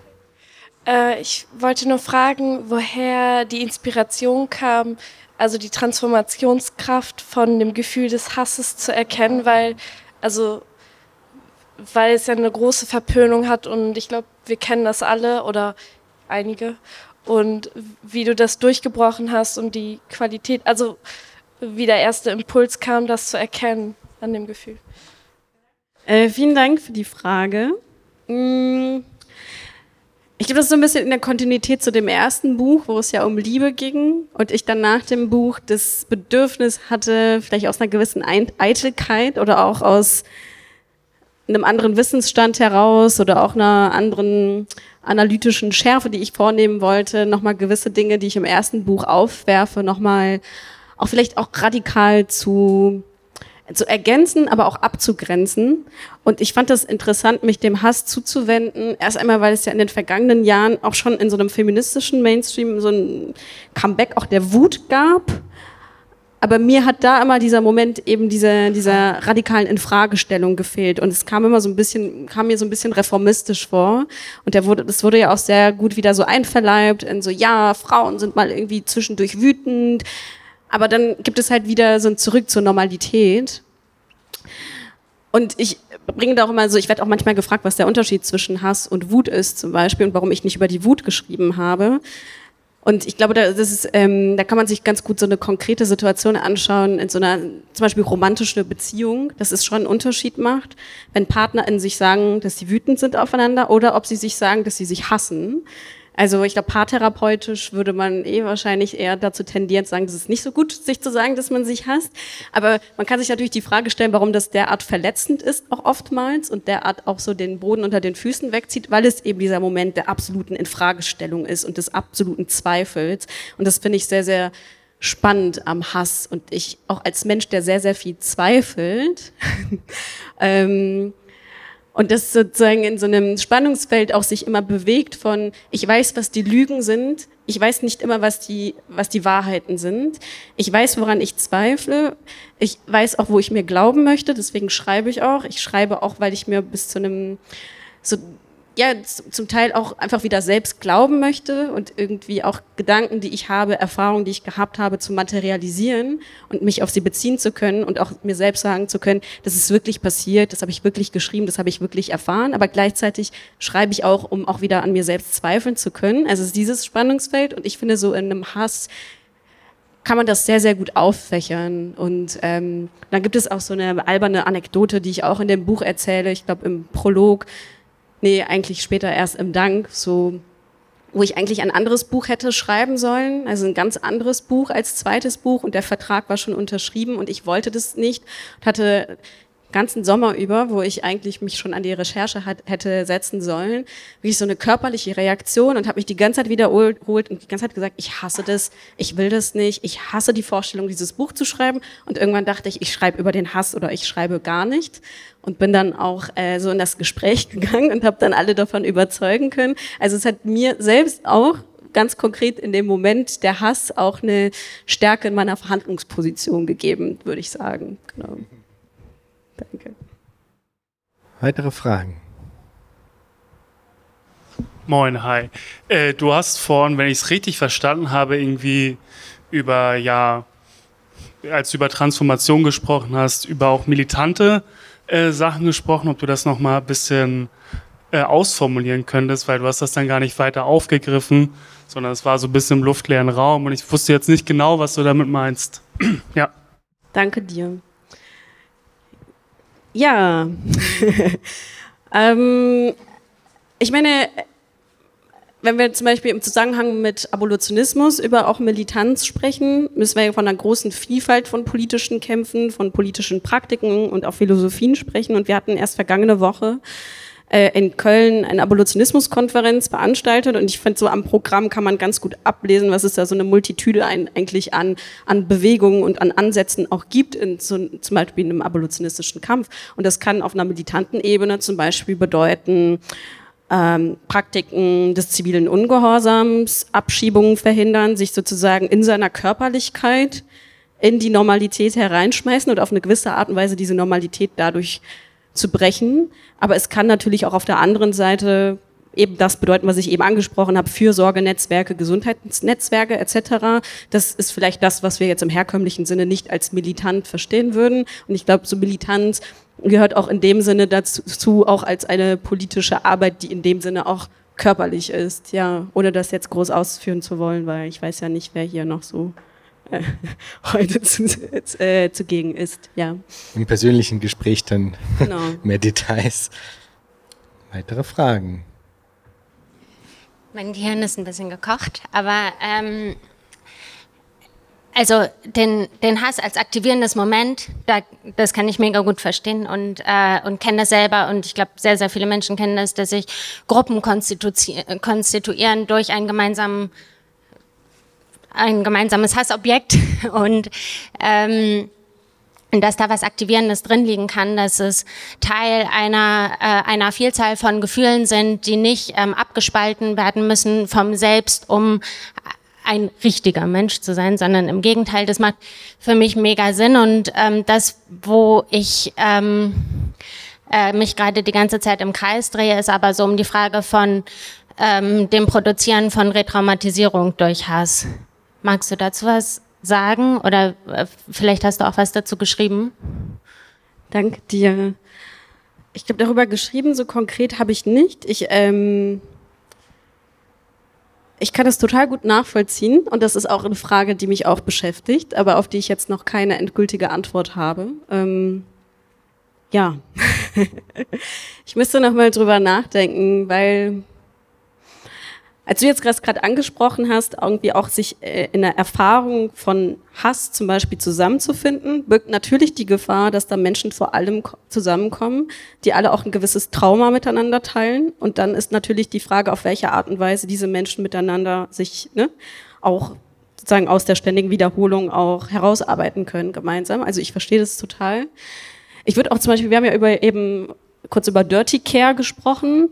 Äh, ich wollte nur fragen, woher die Inspiration kam, also die Transformationskraft von dem Gefühl des Hasses zu erkennen, weil, also, weil es ja eine große Verpönung hat und ich glaube, wir kennen das alle oder einige und wie du das durchgebrochen hast und die Qualität, also wie der erste Impuls kam, das zu erkennen an dem Gefühl. Äh, vielen Dank für die Frage. Mm, ich glaube, das ist so ein bisschen in der Kontinuität zu dem ersten Buch, wo es ja um Liebe ging und ich dann nach dem Buch das Bedürfnis hatte, vielleicht aus einer gewissen Eitelkeit oder auch aus einem anderen Wissensstand heraus oder auch einer anderen analytischen Schärfe, die ich vornehmen wollte, nochmal gewisse Dinge, die ich im ersten Buch aufwerfe, nochmal auch vielleicht auch radikal zu, zu ergänzen, aber auch abzugrenzen. Und ich fand das interessant, mich dem Hass zuzuwenden. Erst einmal, weil es ja in den vergangenen Jahren auch schon in so einem feministischen Mainstream so ein Comeback auch der Wut gab aber mir hat da immer dieser Moment eben dieser, dieser radikalen Infragestellung gefehlt. Und es kam immer so ein bisschen, kam mir so ein bisschen reformistisch vor. Und der wurde, das wurde ja auch sehr gut wieder so einverleibt in so, ja, Frauen sind mal irgendwie zwischendurch wütend. Aber dann gibt es halt wieder so ein Zurück zur Normalität. Und ich bringe da auch immer so, ich werde auch manchmal gefragt, was der Unterschied zwischen Hass und Wut ist zum Beispiel und warum ich nicht über die Wut geschrieben habe. Und ich glaube, da, das ist, ähm, da kann man sich ganz gut so eine konkrete Situation anschauen, in so einer zum Beispiel romantische Beziehung, dass es schon einen Unterschied macht, wenn Partner in sich sagen, dass sie wütend sind aufeinander oder ob sie sich sagen, dass sie sich hassen. Also ich glaube, paartherapeutisch würde man eh wahrscheinlich eher dazu tendieren zu sagen, das ist nicht so gut, sich zu sagen, dass man sich hasst. Aber man kann sich natürlich die Frage stellen, warum das derart verletzend ist, auch oftmals, und derart auch so den Boden unter den Füßen wegzieht, weil es eben dieser Moment der absoluten Infragestellung ist und des absoluten Zweifels. Und das finde ich sehr, sehr spannend am Hass. Und ich auch als Mensch, der sehr, sehr viel zweifelt, ähm, und das sozusagen in so einem Spannungsfeld auch sich immer bewegt von, ich weiß, was die Lügen sind, ich weiß nicht immer, was die, was die Wahrheiten sind. Ich weiß, woran ich zweifle. Ich weiß auch, wo ich mir glauben möchte. Deswegen schreibe ich auch. Ich schreibe auch, weil ich mir bis zu einem so ja zum Teil auch einfach wieder selbst glauben möchte und irgendwie auch Gedanken, die ich habe, Erfahrungen, die ich gehabt habe, zu materialisieren und mich auf sie beziehen zu können und auch mir selbst sagen zu können, das ist wirklich passiert, das habe ich wirklich geschrieben, das habe ich wirklich erfahren, aber gleichzeitig schreibe ich auch, um auch wieder an mir selbst zweifeln zu können. Also es ist dieses Spannungsfeld und ich finde so in einem Hass kann man das sehr, sehr gut auffächern. Und ähm, dann gibt es auch so eine alberne Anekdote, die ich auch in dem Buch erzähle, ich glaube im Prolog, nee, eigentlich später erst im Dank, so wo ich eigentlich ein anderes Buch hätte schreiben sollen, also ein ganz anderes Buch als zweites Buch und der Vertrag war schon unterschrieben und ich wollte das nicht und hatte ganzen Sommer über, wo ich eigentlich mich schon an die Recherche hat, hätte setzen sollen, wie so eine körperliche Reaktion und habe mich die ganze Zeit wiederholt und die ganze Zeit gesagt, ich hasse das, ich will das nicht, ich hasse die Vorstellung, dieses Buch zu schreiben und irgendwann dachte ich, ich schreibe über den Hass oder ich schreibe gar nicht und bin dann auch äh, so in das Gespräch gegangen und habe dann alle davon überzeugen können. Also es hat mir selbst auch ganz konkret in dem Moment der Hass auch eine Stärke in meiner Verhandlungsposition gegeben, würde ich sagen. Genau. Danke. Weitere Fragen? Moin, hi. Äh, du hast vorhin, wenn ich es richtig verstanden habe, irgendwie über, ja, als du über Transformation gesprochen hast, über auch militante äh, Sachen gesprochen, ob du das nochmal ein bisschen äh, ausformulieren könntest, weil du hast das dann gar nicht weiter aufgegriffen, sondern es war so ein bisschen im luftleeren Raum und ich wusste jetzt nicht genau, was du damit meinst. ja. Danke dir. Ja. ähm, ich meine, wenn wir zum Beispiel im Zusammenhang mit Abolitionismus über auch Militanz sprechen, müssen wir von einer großen Vielfalt von politischen Kämpfen, von politischen Praktiken und auch Philosophien sprechen. Und wir hatten erst vergangene Woche äh, in Köln eine Abolitionismuskonferenz veranstaltet und ich finde so am Programm kann man ganz gut ablesen, was es da so eine Multitude ein, eigentlich an, an Bewegungen und an Ansätzen auch gibt, in so, zum Beispiel in einem abolitionistischen Kampf. Und das kann auf einer militanten Ebene zum Beispiel bedeuten, ähm, Praktiken des zivilen Ungehorsams, Abschiebungen verhindern, sich sozusagen in seiner Körperlichkeit in die Normalität hereinschmeißen und auf eine gewisse Art und Weise diese Normalität dadurch zu brechen. Aber es kann natürlich auch auf der anderen Seite eben das bedeuten, was ich eben angesprochen habe, Fürsorgenetzwerke, Gesundheitsnetzwerke etc. Das ist vielleicht das, was wir jetzt im herkömmlichen Sinne nicht als militant verstehen würden. Und ich glaube, so militant gehört auch in dem Sinne dazu, auch als eine politische Arbeit, die in dem Sinne auch körperlich ist, ja, ohne das jetzt groß ausführen zu wollen, weil ich weiß ja nicht, wer hier noch so äh, heute zu, äh, zugegen ist. Ja. Im persönlichen Gespräch dann genau. mehr Details. Weitere Fragen? Mein Gehirn ist ein bisschen gekocht, aber ähm, also den, den Hass als aktivierendes Moment, da, das kann ich mega gut verstehen und, äh, und kenne das selber. Und ich glaube, sehr, sehr viele Menschen kennen das, dass sich Gruppen konstituieren durch einen gemeinsamen ein gemeinsames Hassobjekt und ähm, dass da was Aktivierendes drin liegen kann, dass es Teil einer, äh, einer Vielzahl von Gefühlen sind, die nicht ähm, abgespalten werden müssen vom Selbst, um ein richtiger Mensch zu sein, sondern im Gegenteil, das macht für mich mega Sinn und ähm, das, wo ich ähm, äh, mich gerade die ganze Zeit im Kreis drehe, ist aber so um die Frage von ähm, dem Produzieren von Retraumatisierung durch Hass. Magst du dazu was sagen oder äh, vielleicht hast du auch was dazu geschrieben? Danke dir. Ich glaube, darüber geschrieben, so konkret habe ich nicht. Ich, ähm, ich kann das total gut nachvollziehen und das ist auch eine Frage, die mich auch beschäftigt, aber auf die ich jetzt noch keine endgültige Antwort habe. Ähm, ja, ich müsste noch mal drüber nachdenken, weil als du jetzt gerade angesprochen hast, irgendwie auch sich äh, in der Erfahrung von Hass zum Beispiel zusammenzufinden, birgt natürlich die Gefahr, dass da Menschen vor allem zusammenkommen, die alle auch ein gewisses Trauma miteinander teilen. Und dann ist natürlich die Frage, auf welche Art und Weise diese Menschen miteinander sich ne, auch sozusagen aus der ständigen Wiederholung auch herausarbeiten können gemeinsam. Also ich verstehe das total. Ich würde auch zum Beispiel, wir haben ja über eben kurz über Dirty Care gesprochen.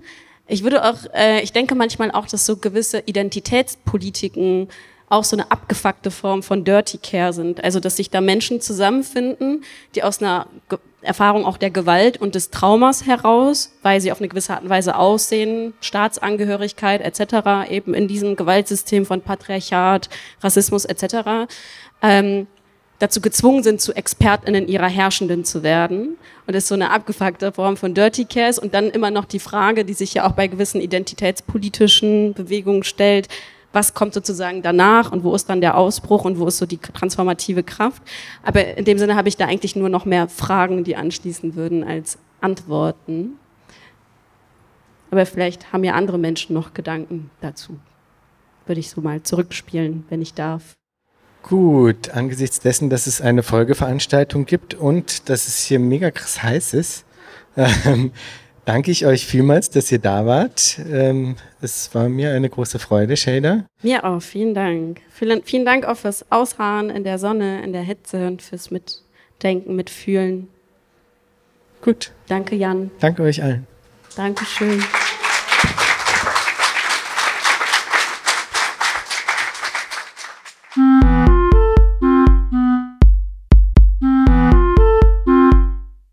Ich würde auch, äh, ich denke manchmal auch, dass so gewisse Identitätspolitiken auch so eine abgefuckte Form von Dirty Care sind. Also, dass sich da Menschen zusammenfinden, die aus einer Ge Erfahrung auch der Gewalt und des Traumas heraus, weil sie auf eine gewisse Art und Weise aussehen, Staatsangehörigkeit etc., eben in diesem Gewaltsystem von Patriarchat, Rassismus etc., ähm, dazu gezwungen sind, zu ExpertInnen ihrer Herrschenden zu werden. Und das ist so eine abgefuckte Form von Dirty Cares. Und dann immer noch die Frage, die sich ja auch bei gewissen identitätspolitischen Bewegungen stellt, was kommt sozusagen danach und wo ist dann der Ausbruch und wo ist so die transformative Kraft. Aber in dem Sinne habe ich da eigentlich nur noch mehr Fragen, die anschließen würden, als Antworten. Aber vielleicht haben ja andere Menschen noch Gedanken dazu. würde ich so mal zurückspielen, wenn ich darf. Gut, angesichts dessen, dass es eine Folgeveranstaltung gibt und dass es hier mega krass heiß ist, ähm, danke ich euch vielmals, dass ihr da wart. Ähm, es war mir eine große Freude, Shader. Mir auch, vielen Dank. Vielen, vielen Dank auch fürs Ausharren in der Sonne, in der Hitze und fürs Mitdenken, Mitfühlen. Gut. Danke, Jan. Danke euch allen. Dankeschön.